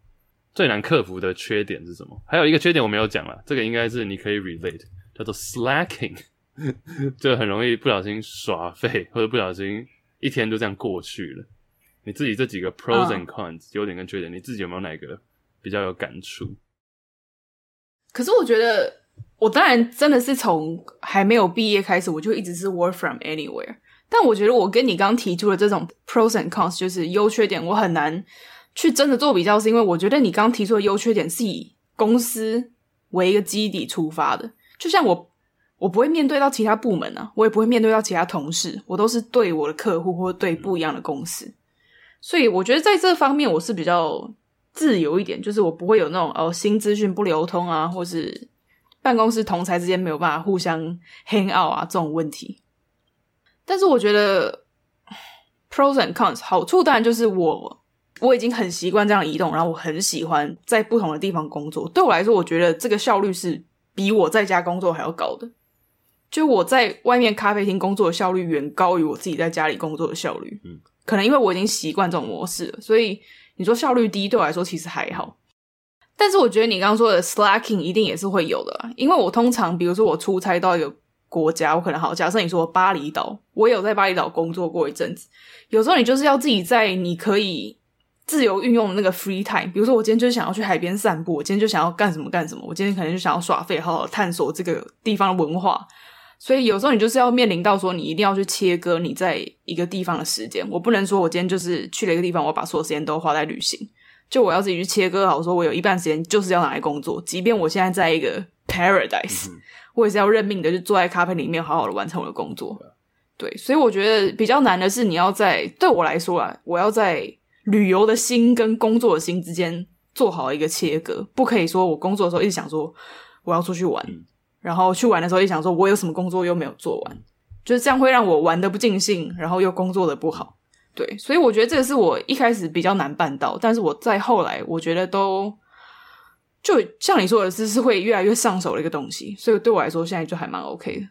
最难克服的缺点是什么？还有一个缺点我没有讲啦，这个应该是你可以 relate，叫做 slacking，就很容易不小心耍废，或者不小心一天就这样过去了。你自己这几个 pros and cons，优点跟缺点，你自己有没有哪个比较有感触？可是我觉得。我当然真的是从还没有毕业开始，我就一直是 work from anywhere。但我觉得我跟你刚提出的这种 pros and cons，就是优缺点，我很难去真的做比较，是因为我觉得你刚刚提出的优缺点是以公司为一个基底出发的。就像我，我不会面对到其他部门啊，我也不会面对到其他同事，我都是对我的客户或对不一样的公司。所以我觉得在这方面我是比较自由一点，就是我不会有那种哦新资讯不流通啊，或是。办公室同才之间没有办法互相 hang out 啊，这种问题。但是我觉得 pros and cons 好处当然就是我我已经很习惯这样移动，然后我很喜欢在不同的地方工作。对我来说，我觉得这个效率是比我在家工作还要高的。就我在外面咖啡厅工作的效率远高于我自己在家里工作的效率。嗯，可能因为我已经习惯这种模式了，所以你说效率低，对我来说其实还好。但是我觉得你刚刚说的 slacking 一定也是会有的，因为我通常比如说我出差到一个国家，我可能好，假设你说巴厘岛，我有在巴厘岛工作过一阵子。有时候你就是要自己在你可以自由运用那个 free time，比如说我今天就是想要去海边散步，我今天就想要干什么干什么，我今天可能就想要耍废，好好探索这个地方的文化。所以有时候你就是要面临到说，你一定要去切割你在一个地方的时间。我不能说我今天就是去了一个地方，我把所有时间都花在旅行。就我要自己去切割好，说我有一半时间就是要拿来工作，即便我现在在一个 paradise，、嗯、我也是要认命的，就坐在咖啡里面好好的完成我的工作。对，所以我觉得比较难的是，你要在对我来说啊，我要在旅游的心跟工作的心之间做好一个切割，不可以说我工作的时候一直想说我要出去玩，嗯、然后去玩的时候一想说我有什么工作又没有做完，就是这样会让我玩的不尽兴，然后又工作的不好。对，所以我觉得这个是我一开始比较难办到，但是我在后来，我觉得都就像你说的是，是会越来越上手的一个东西，所以对我来说，现在就还蛮 OK 的。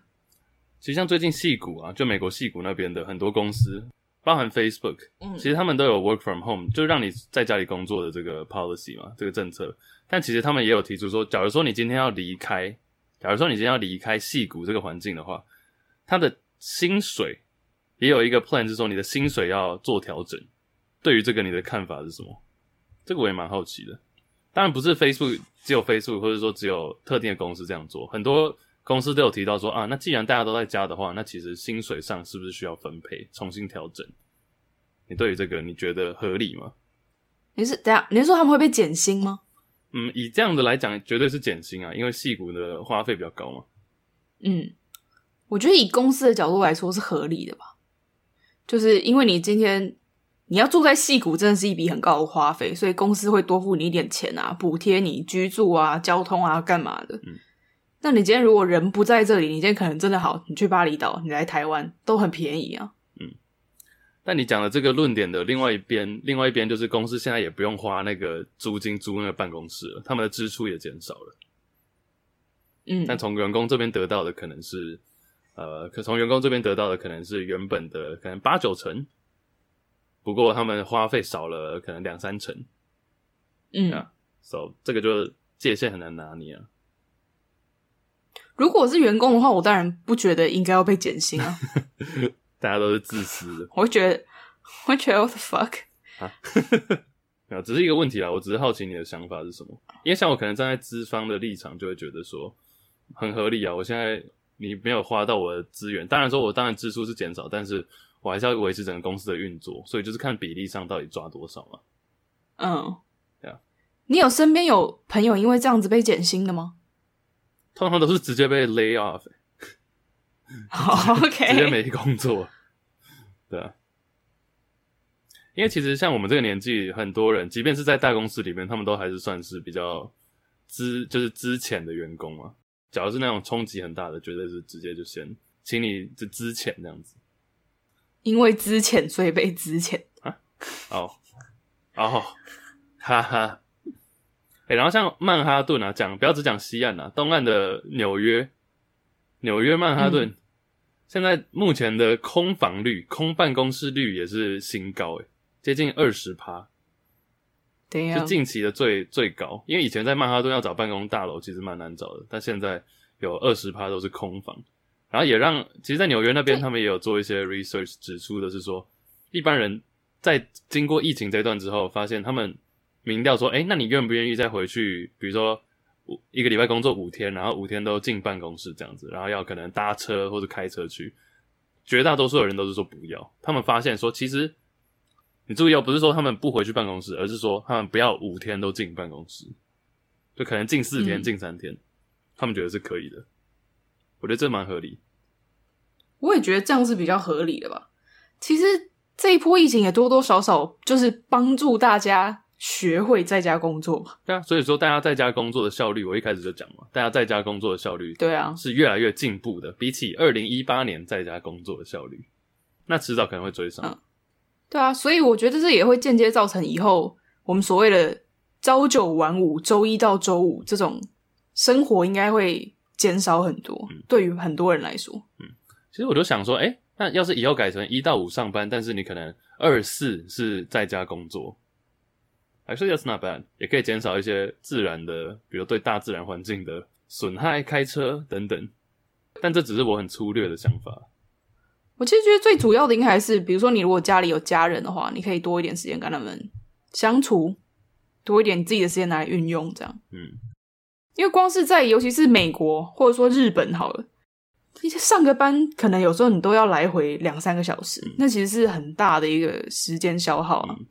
其实像最近戏谷啊，就美国戏谷那边的很多公司，包含 Facebook，嗯，其实他们都有 work from home，就让你在家里工作的这个 policy 嘛，这个政策。但其实他们也有提出说，假如说你今天要离开，假如说你今天要离开戏谷这个环境的话，他的薪水也有一个 plan，是说你的薪水要做调整。对于这个，你的看法是什么？这个我也蛮好奇的。当然不是 Facebook 只有 Facebook，或者说只有特定的公司这样做，很多。公司都有提到说啊，那既然大家都在家的话，那其实薪水上是不是需要分配重新调整？你对于这个你觉得合理吗？你是等下你是说他们会被减薪吗？嗯，以这样的来讲，绝对是减薪啊，因为戏骨的花费比较高嘛。嗯，我觉得以公司的角度来说是合理的吧，就是因为你今天你要住在戏谷，真的是一笔很高的花费，所以公司会多付你一点钱啊，补贴你居住啊、交通啊、干嘛的。嗯。那你今天如果人不在这里，你今天可能真的好，你去巴厘岛，你来台湾都很便宜啊。嗯，但你讲的这个论点的另外一边，另外一边就是公司现在也不用花那个租金租那个办公室了，他们的支出也减少了。嗯，但从员工这边得到的可能是，呃，可从员工这边得到的可能是原本的可能八九成，不过他们花费少了可能两三成。嗯啊，so 这个就界限很难拿捏啊。如果我是员工的话，我当然不觉得应该要被减薪啊。大家都是自私的，我会觉得，我会觉得 what the fuck 啊，只是一个问题啦。我只是好奇你的想法是什么？因为像我可能站在资方的立场，就会觉得说很合理啊。我现在你没有花到我的资源，当然说我当然支出是减少，但是我还是要维持整个公司的运作，所以就是看比例上到底抓多少嘛。嗯，对啊。你有身边有朋友因为这样子被减薪的吗？通常都是直接被 lay off，OK，直接没工作，对啊，因为其实像我们这个年纪，很多人即便是在大公司里面，他们都还是算是比较资，就是资浅的员工嘛。假如是那种冲击很大的，绝对是直接就先请你就资浅这样子。因为资浅，所以被资浅啊？哦，哦，哈哈。欸、然后像曼哈顿啊，讲不要只讲西岸啊，东岸的纽约，纽约曼哈顿，嗯、现在目前的空房率、空办公室率也是新高，诶，接近二十趴，对是近期的最最高。因为以前在曼哈顿要找办公大楼其实蛮难找的，但现在有二十趴都是空房，然后也让其实，在纽约那边他们也有做一些 research 指出的是说，一般人在经过疫情这段之后，发现他们。民调说，哎、欸，那你愿不愿意再回去？比如说，五一个礼拜工作五天，然后五天都进办公室这样子，然后要可能搭车或者开车去。绝大多数的人都是说不要。他们发现说，其实你注意哦，不是说他们不回去办公室，而是说他们不要五天都进办公室，就可能进四天、进三天，他们觉得是可以的。我觉得这蛮合理。我也觉得这样是比较合理的吧。其实这一波疫情也多多少少就是帮助大家。学会在家工作嘛？对啊，所以说大家在家工作的效率，我一开始就讲嘛，大家在家工作的效率，对啊，是越来越进步的。比起二零一八年在家工作的效率，那迟早可能会追上。嗯，对啊，所以我觉得这也会间接造成以后我们所谓的朝九晚五、周一到周五这种生活应该会减少很多。嗯，对于很多人来说，嗯，其实我就想说，诶，那要是以后改成一到五上班，但是你可能二四是在家工作。Actually, that's not bad，也可以减少一些自然的，比如对大自然环境的损害、开车等等。但这只是我很粗略的想法。我其实觉得最主要的应该还是，比如说你如果家里有家人的话，你可以多一点时间跟他们相处，多一点自己的时间来运用，这样。嗯，因为光是在，尤其是美国或者说日本好了，上个班可能有时候你都要来回两三个小时，嗯、那其实是很大的一个时间消耗啊。嗯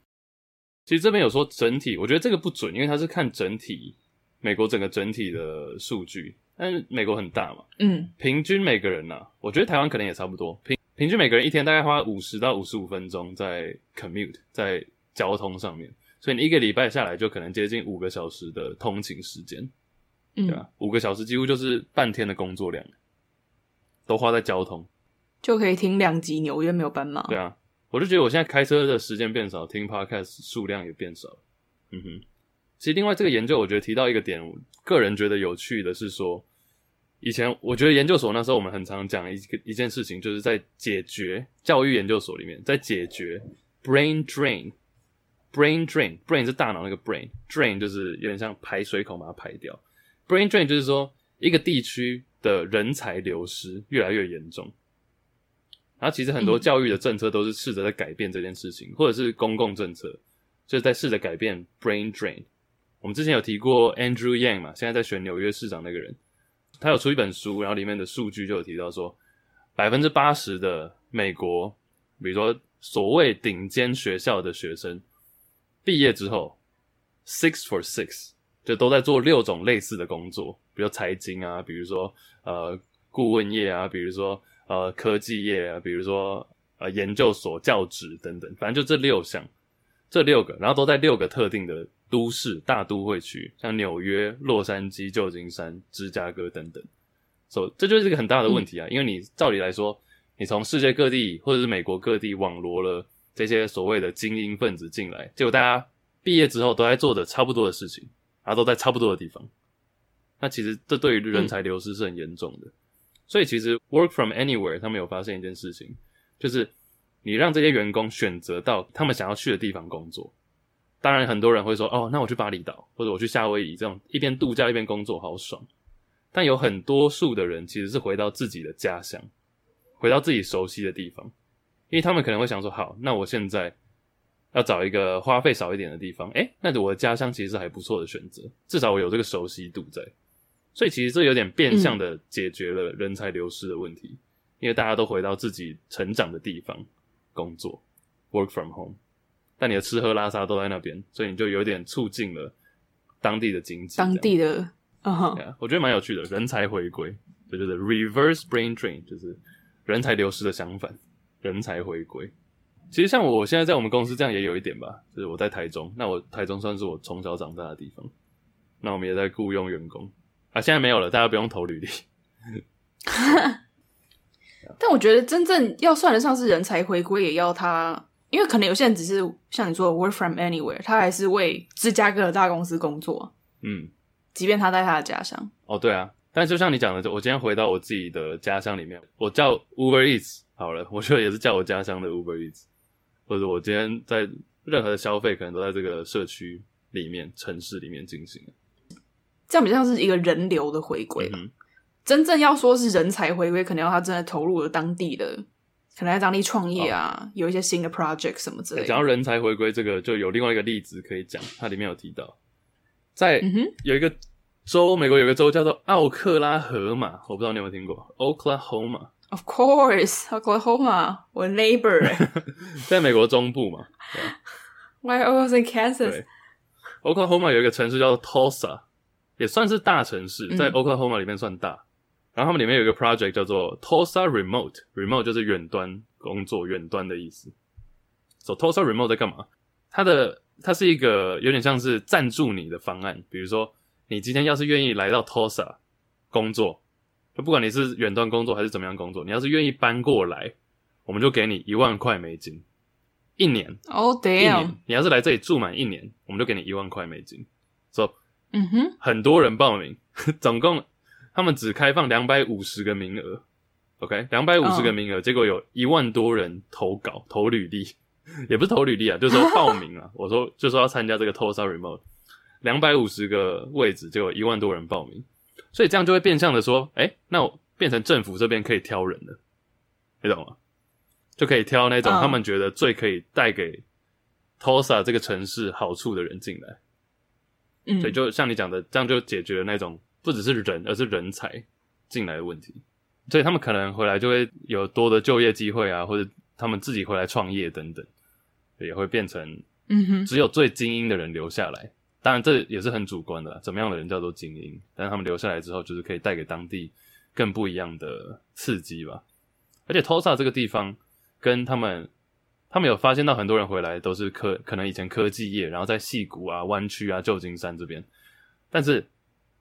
其实这边有说整体，我觉得这个不准，因为它是看整体美国整个整体的数据，但是美国很大嘛，嗯，平均每个人呐、啊，我觉得台湾可能也差不多，平平均每个人一天大概花五十到五十五分钟在 commute 在交通上面，所以你一个礼拜下来就可能接近五个小时的通勤时间，嗯，对吧？五个小时几乎就是半天的工作量，都花在交通，就可以听两集纽约没有斑马，对啊。我就觉得我现在开车的时间变少，听 podcast 数量也变少。嗯哼，其实另外这个研究，我觉得提到一个点，我个人觉得有趣的是说，以前我觉得研究所那时候我们很常讲一个一件事情，就是在解决教育研究所里面，在解决 brain drain，brain drain，brain 是大脑那个 brain，drain 就是有点像排水口把它排掉，brain drain 就是说一个地区的人才流失越来越严重。然后其实很多教育的政策都是试着在改变这件事情，嗯、或者是公共政策，就是在试着改变 brain drain。我们之前有提过 Andrew Yang 嘛，现在在选纽约市长那个人，他有出一本书，然后里面的数据就有提到说，百分之八十的美国，比如说所谓顶尖学校的学生，毕业之后，six for six 就都在做六种类似的工作，比如财经啊，比如说呃顾问业啊，比如说呃科技业啊，比如说呃研究所教职等等，反正就这六项，这六个，然后都在六个特定的。都市大都会区，像纽约、洛杉矶、旧金山、芝加哥等等，所、so, 这就是一个很大的问题啊！嗯、因为你照理来说，你从世界各地或者是美国各地网罗了这些所谓的精英分子进来，结果大家毕业之后都在做的差不多的事情，然后都在差不多的地方，那其实这对于人才流失是很严重的。嗯、所以其实 Work from Anywhere 他们有发现一件事情，就是你让这些员工选择到他们想要去的地方工作。当然，很多人会说：“哦，那我去巴厘岛，或者我去夏威夷，这种一边度假一边工作，好爽。”但有很多数的人其实是回到自己的家乡，回到自己熟悉的地方，因为他们可能会想说：“好，那我现在要找一个花费少一点的地方。诶，那我的家乡其实是还不错的选择，至少我有这个熟悉度在。所以其实这有点变相的解决了人才流失的问题，因为大家都回到自己成长的地方工作，work from home。”但你的吃喝拉撒都在那边，所以你就有点促进了当地的经济。当地的，嗯哼我觉得蛮有趣的，人才回归，这就是 reverse brain drain，就是人才流失的相反，人才回归。其实像我现在在我们公司这样也有一点吧，就是我在台中，那我台中算是我从小长大的地方，那我们也在雇佣员工啊，现在没有了，大家不用投履历。但我觉得真正要算得上是人才回归，也要他。因为可能有些人只是像你说的 work from anywhere，他还是为芝加哥的大公司工作。嗯，即便他在他的家乡。哦，对啊，但就像你讲的，我今天回到我自己的家乡里面，我叫 Uber Eats 好了，我觉得也是叫我家乡的 Uber Eats，或者我今天在任何的消费，可能都在这个社区里面、城市里面进行。这样比较像是一个人流的回归。嗯。真正要说是人才回归，可能要他真的投入了当地的。可能在当地创业啊，oh. 有一些新的 project 什么之类的。讲到人才回归这个，就有另外一个例子可以讲，它里面有提到，在有一个州，美国有一个州叫做奥克拉荷马，我不知道你有没有听过，Oklahoma。Of course，Oklahoma，我 neighbor，在美国中部嘛。Why I was in Kansas? Oklahoma 有一个城市叫做 Tulsa，也算是大城市，在 Oklahoma 里面算大。然后他们里面有一个 project 叫做 Tulsa Remote，Remote 就是远端工作，远端的意思。So Tulsa Remote 在干嘛？它的它是一个有点像是赞助你的方案。比如说，你今天要是愿意来到 Tulsa 工作，就不管你是远端工作还是怎么样工作，你要是愿意搬过来，我们就给你一万块美金，一年。Oh damn！一年，你要是来这里住满一年，我们就给你一万块美金。So，嗯哼，很多人报名，总共。他们只开放两百五十个名额，OK，两百五十个名额，oh. 结果有一万多人投稿投履历，也不是投履历啊，就是说报名啊。我说就说要参加这个 Tulsa Remote，两百五十个位置，结果一万多人报名，所以这样就会变相的说，哎、欸，那我变成政府这边可以挑人了，你懂吗？就可以挑那种他们觉得最可以带给 Tulsa 这个城市好处的人进来，嗯，所以就像你讲的，这样就解决了那种。不只是人，而是人才进来的问题，所以他们可能回来就会有多的就业机会啊，或者他们自己回来创业等等，也会变成，嗯哼，只有最精英的人留下来。当然，这也是很主观的啦，怎么样的人叫做精英？但是他们留下来之后，就是可以带给当地更不一样的刺激吧。而且，Tulsa 这个地方跟他们，他们有发现到很多人回来都是科，可能以前科技业，然后在戏谷啊、湾区啊、旧金山这边，但是。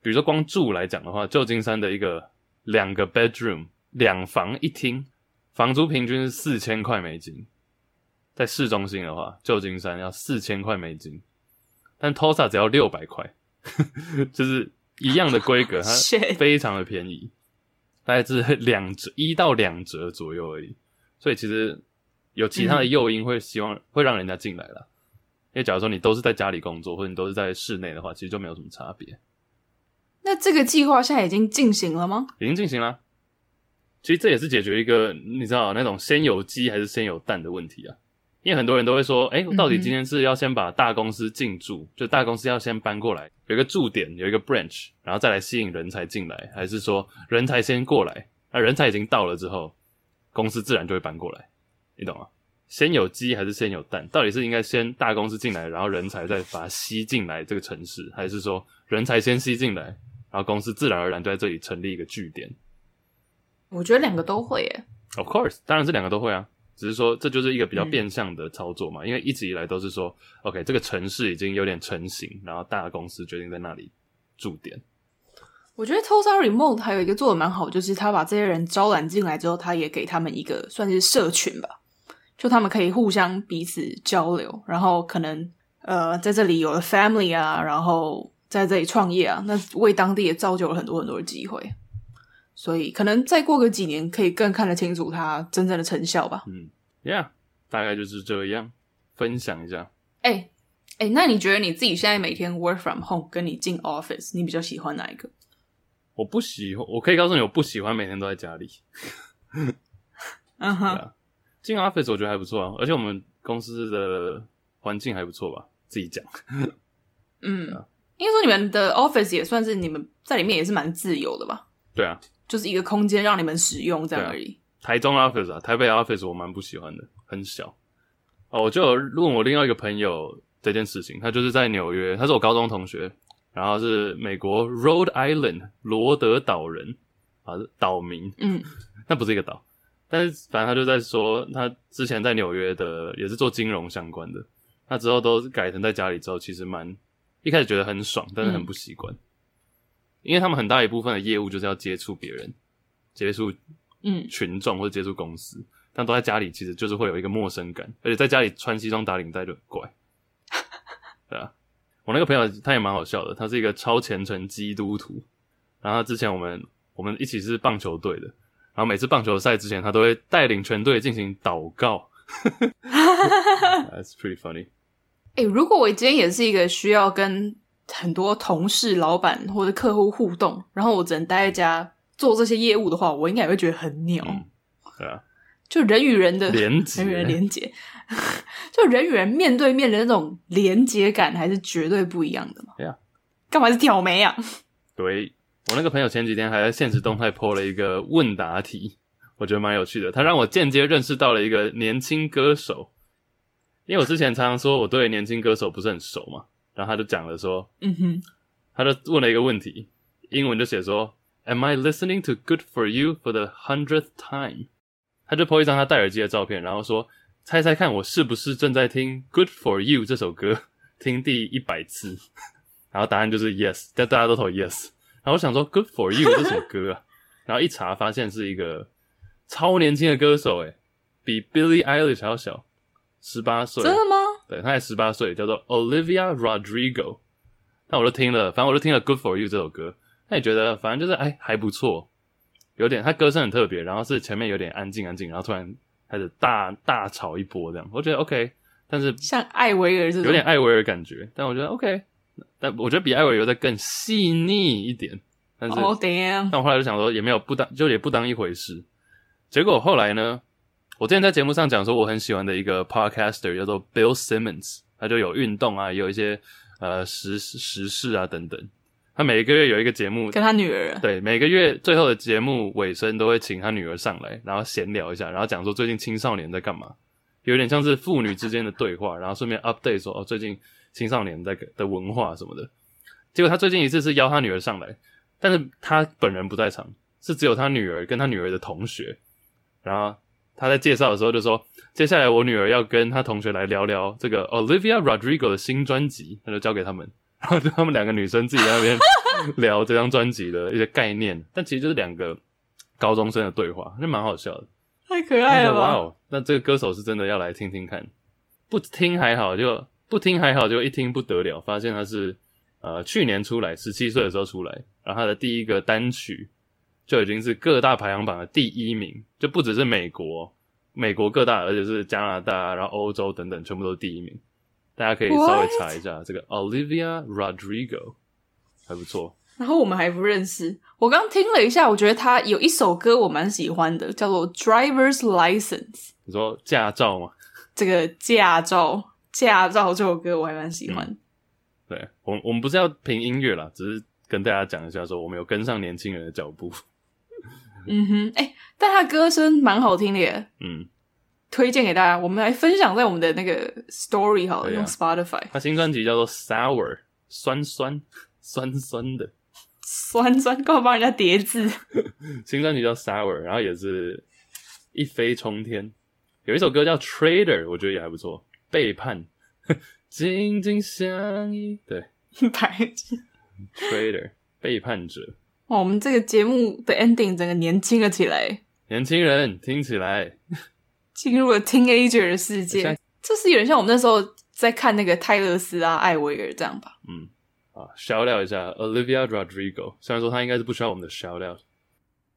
比如说光住来讲的话，旧金山的一个两个 bedroom 两房一厅，房租平均是四千块美金。在市中心的话，旧金山要四千块美金，但 Tulsa 只要六百块，就是一样的规格，它非常的便宜，大概是两折一到两折左右而已。所以其实有其他的诱因会希望会让人家进来了。因为假如说你都是在家里工作，或者你都是在室内的话，其实就没有什么差别。那这个计划现在已经进行了吗？已经进行了。其实这也是解决一个你知道那种先有鸡还是先有蛋的问题啊。因为很多人都会说，哎，到底今天是要先把大公司进驻，嗯、就大公司要先搬过来，有一个驻点，有一个 branch，然后再来吸引人才进来，还是说人才先过来，那人才已经到了之后，公司自然就会搬过来，你懂吗？先有鸡还是先有蛋？到底是应该先大公司进来，然后人才再把它吸进来这个城市，还是说人才先吸进来，然后公司自然而然就在这里成立一个据点？我觉得两个都会耶。Of course，当然是两个都会啊。只是说，这就是一个比较变相的操作嘛，嗯、因为一直以来都是说，OK，这个城市已经有点成型，然后大公司决定在那里驻点。我觉得 Tulsa Remote 还有一个做的蛮好，就是他把这些人招揽进来之后，他也给他们一个算是社群吧，就他们可以互相彼此交流，然后可能呃在这里有了 family 啊，然后在这里创业啊，那为当地也造就了很多很多的机会。所以可能再过个几年，可以更看得清楚它真正的成效吧。嗯，Yeah，大概就是这样，分享一下。哎、欸，哎、欸，那你觉得你自己现在每天 work from home，跟你进 office，你比较喜欢哪一个？我不喜欢，我可以告诉你，我不喜欢每天都在家里。嗯哼，进 office 我觉得还不错啊，而且我们公司的环境还不错吧？自己讲。嗯，应该说你们的 office 也算是你们在里面也是蛮自由的吧？对啊。就是一个空间让你们使用这样而已。啊、台中 office 啊，台北 office 我蛮不喜欢的，很小。哦，我就有问我另外一个朋友这件事情，他就是在纽约，他是我高中同学，然后是美国 Rhode Island 罗德岛人啊，岛民。嗯，那不是一个岛，但是反正他就在说，他之前在纽约的也是做金融相关的，那之后都改成在家里之后，其实蛮一开始觉得很爽，但是很不习惯。嗯因为他们很大一部分的业务就是要接触别人，接触嗯群众或者接触公司，嗯、但都在家里，其实就是会有一个陌生感，而且在家里穿西装打领带就很怪，对啊。我那个朋友他也蛮好笑的，他是一个超虔诚基督徒，然后之前我们我们一起是棒球队的，然后每次棒球赛之前，他都会带领全队进行祷告，That's pretty funny。哎、欸，如果我今天也是一个需要跟。很多同事、老板或者客户互动，然后我只能待在家做这些业务的话，我应该也会觉得很鸟。嗯、对啊，就人与人的连接，人与人连接，就人与人面对面的那种连接感，还是绝对不一样的嘛。对啊，干嘛是挑眉啊？对，我那个朋友前几天还在现实动态 po 了一个问答题，我觉得蛮有趣的。他让我间接认识到了一个年轻歌手，因为我之前常常说我对年轻歌手不是很熟嘛。然后他就讲了说，嗯哼，他就问了一个问题，英文就写说，Am I listening to Good for You for the hundredth time？他就 po 一张他戴耳机的照片，然后说，猜猜看我是不是正在听 Good for You 这首歌，听第一百次？然后答案就是 Yes，但大家都投 Yes。然后我想说 Good for You 这首歌啊，然后一查发现是一个超年轻的歌手，诶，比 Billie Eilish 还要小，十八岁。真的吗？对，他才十八岁，叫做 Olivia Rodrigo。那我就听了，反正我就听了《Good for You》这首歌。那也觉得，反正就是哎还不错，有点他歌声很特别，然后是前面有点安静安静，然后突然开始大大吵一波这样，我觉得 OK。但是像艾薇儿是有点艾薇儿感觉，但我觉得 OK。但我觉得比艾薇儿再更细腻一点。但是，Oh 但我后来就想说，也没有不当，就也不当一回事。结果后来呢？我之前在节目上讲说，我很喜欢的一个 podcaster 叫做 Bill Simmons，他就有运动啊，也有一些呃时时事啊等等。他每个月有一个节目，跟他女儿对，每个月最后的节目尾声都会请他女儿上来，然后闲聊一下，然后讲说最近青少年在干嘛，有点像是父女之间的对话，然后顺便 update 说哦最近青少年在的文化什么的。结果他最近一次是邀他女儿上来，但是他本人不在场，是只有他女儿跟他女儿的同学，然后。他在介绍的时候就说：“接下来我女儿要跟她同学来聊聊这个 Olivia Rodrigo 的新专辑，那就交给他们，然后就他们两个女生自己在那边聊这张专辑的一些概念。但其实就是两个高中生的对话，那蛮好笑的，太可爱了吧！哇哦，那这个歌手是真的要来听听看，不听还好，就不听还好，就一听不得了，发现他是呃去年出来，十七岁的时候出来，然后他的第一个单曲就已经是各大排行榜的第一名，就不只是美国，美国各大，而且是加拿大，然后欧洲等等，全部都是第一名。大家可以稍微查一下?这个 Olivia Rodrigo，还不错。然后我们还不认识，我刚听了一下，我觉得他有一首歌我蛮喜欢的，叫做《Driver's License》。你说驾照吗？这个驾照，驾照这首歌我还蛮喜欢。嗯、对，我我们不是要评音乐啦，只是跟大家讲一下，说我们有跟上年轻人的脚步。嗯哼，哎、欸，但他歌声蛮好听的耶。嗯，推荐给大家，我们来分享在我们的那个 Story 好了，啊、用 Spotify。他新专辑叫做《Sour》，酸酸酸酸的。酸酸，干嘛帮人家叠字？新专辑叫 Sour，然后也是一飞冲天。有一首歌叫 Traitor，我觉得也还不错。背叛，紧紧相依，对，白痴 Traitor，背叛者。哇，我们这个节目的 ending 整个年轻了起来。年轻人听起来 进入了 teenager 的世界，在这是有点像我们那时候在看那个泰勒斯啊、艾薇儿这样吧？嗯。啊，shout out 一下 Olivia Rodrigo，虽然说他应该是不需要我们的 shout out，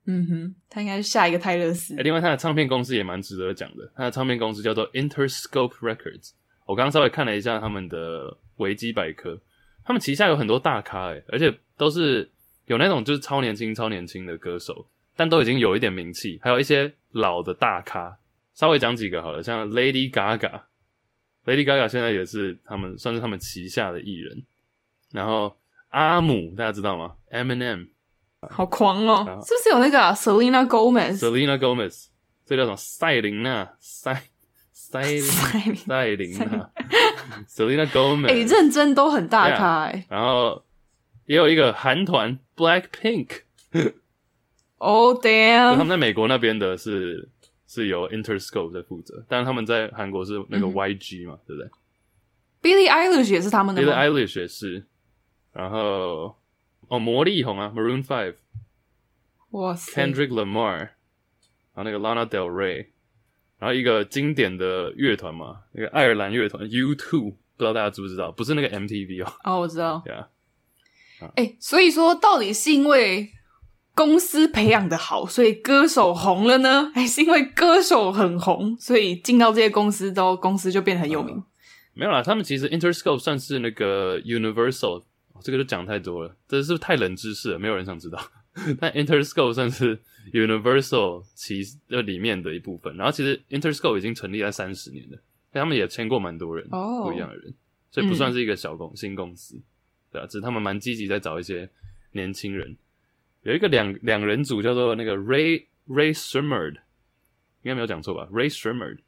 嗯哼，他应该是下一个泰勒斯。哎，另外他的唱片公司也蛮值得讲的，他的唱片公司叫做 Interscope Records。我刚刚稍微看了一下他们的维基百科，他们旗下有很多大咖，哎，而且都是有那种就是超年轻、超年轻的歌手，但都已经有一点名气，还有一些老的大咖。稍微讲几个好了，像 Lady Gaga，Lady Gaga 现在也是他们算是他们旗下的艺人。然后阿姆大家知道吗？Eminem，好狂哦！是不是有那个、啊、Selena Gomez？Selena Gomez，这叫什么？赛琳娜，赛赛 赛琳娜，Selena Gomez。哎，认真都很大咖哎。Yeah, 然后也有一个韩团 Blackpink。Oh damn！他们在美国那边的是是由 Interscope 在负责，但是他们在韩国是那个 YG 嘛，嗯、对不对？Billie Eilish 也是他们的？Billie Eilish 也是。然后哦，魔力红啊，Maroon Five，哇塞，Kendrick Lamar，然后那个 Lana Del Rey，然后一个经典的乐团嘛，那个爱尔兰乐团 U Two，不知道大家知不知道？不是那个 MTV 哦。哦，我知道。对啊。哎，所以说到底是因为公司培养的好，所以歌手红了呢？还是因为歌手很红，所以进到这些公司都公司就变得很有名？嗯，没有啦，他们其实 Interscope 算是那个 Universal。这个就讲太多了，这是不是太冷知识了？没有人想知道。但 Interscope 算是 Universal 其呃里面的一部分。然后其实 Interscope 已经成立在三十年了，他们也签过蛮多人，oh, 不一样的人，所以不算是一个小公、嗯、新公司，对啊，只是他们蛮积极在找一些年轻人。有一个两两人组叫做那个 Ray Ray Shremmerd，应该没有讲错吧？Ray Shremmerd，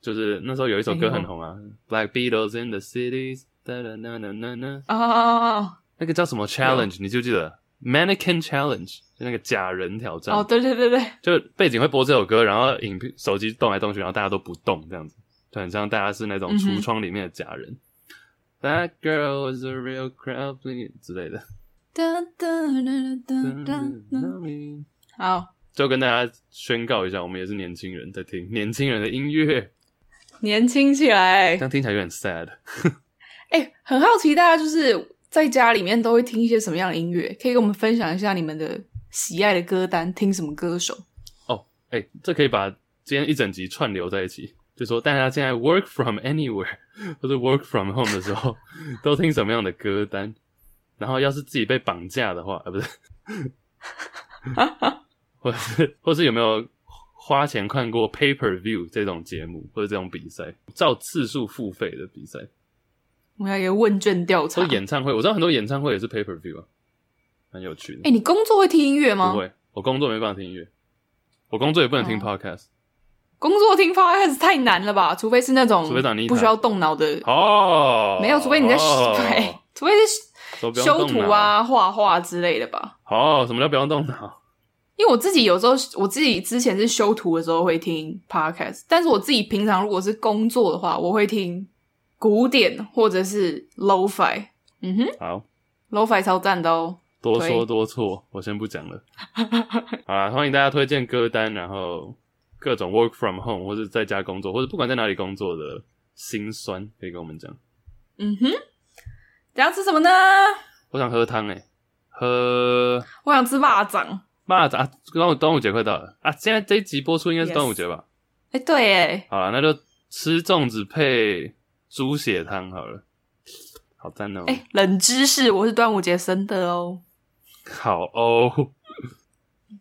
就是那时候有一首歌很红啊，Black Beatles in the Cities。哒哒哒哒哒哒哦，那个叫什么 challenge？你记不记得 Mannequin Challenge？就那个假人挑战。哦，对对对对，就背景会播这首歌，然后影片手机动来动去，然后大家都不动，这样子，就很像大家是那种橱窗里面的假人。That girl is a real crowd 之类的。哒哒哒哒哒哒。好，就跟大家宣告一下，我们也是年轻人在听年轻人的音乐，年轻起来。这样听起来有点 sad。哎、欸，很好奇，大家就是在家里面都会听一些什么样的音乐？可以跟我们分享一下你们的喜爱的歌单，听什么歌手？哦，哎、欸，这可以把今天一整集串流在一起，就说大家现在 work from anywhere 或者 work from home 的时候，都听什么样的歌单？然后要是自己被绑架的话，啊，不是，或是或是有没有花钱看过 pay per view 这种节目或者这种比赛，照次数付费的比赛？我要一个问卷调查。演唱会，我知道很多演唱会也是 pay per view 啊，很有趣的。哎、欸，你工作会听音乐吗？不会，我工作没办法听音乐，我工作也不能听 podcast。哦、工作听 podcast 太难了吧？除非是那种不需要动脑的哦，没有，除非你在哦对，除非是修图啊、画画之类的吧。哦，什么叫不用动脑？因为我自己有时候，我自己之前是修图的时候会听 podcast，但是我自己平常如果是工作的话，我会听。古典或者是 Lo-Fi，嗯哼，好，Lo-Fi 超赞的哦。多说多错，我先不讲了。好啦，欢迎大家推荐歌单，然后各种 work from home 或者在家工作，或者不管在哪里工作的心酸，可以跟我们讲。嗯哼，等下吃什么呢？我想喝汤诶，喝。我想吃腊肠。腊肠啊，端午端午节快到了啊！现在这一集播出应该是端午节吧？哎、yes. 欸，对诶，好了，那就吃粽子配猪血汤好了，好赞哦！哎、欸，冷知识，我是端午节生的哦。好哦，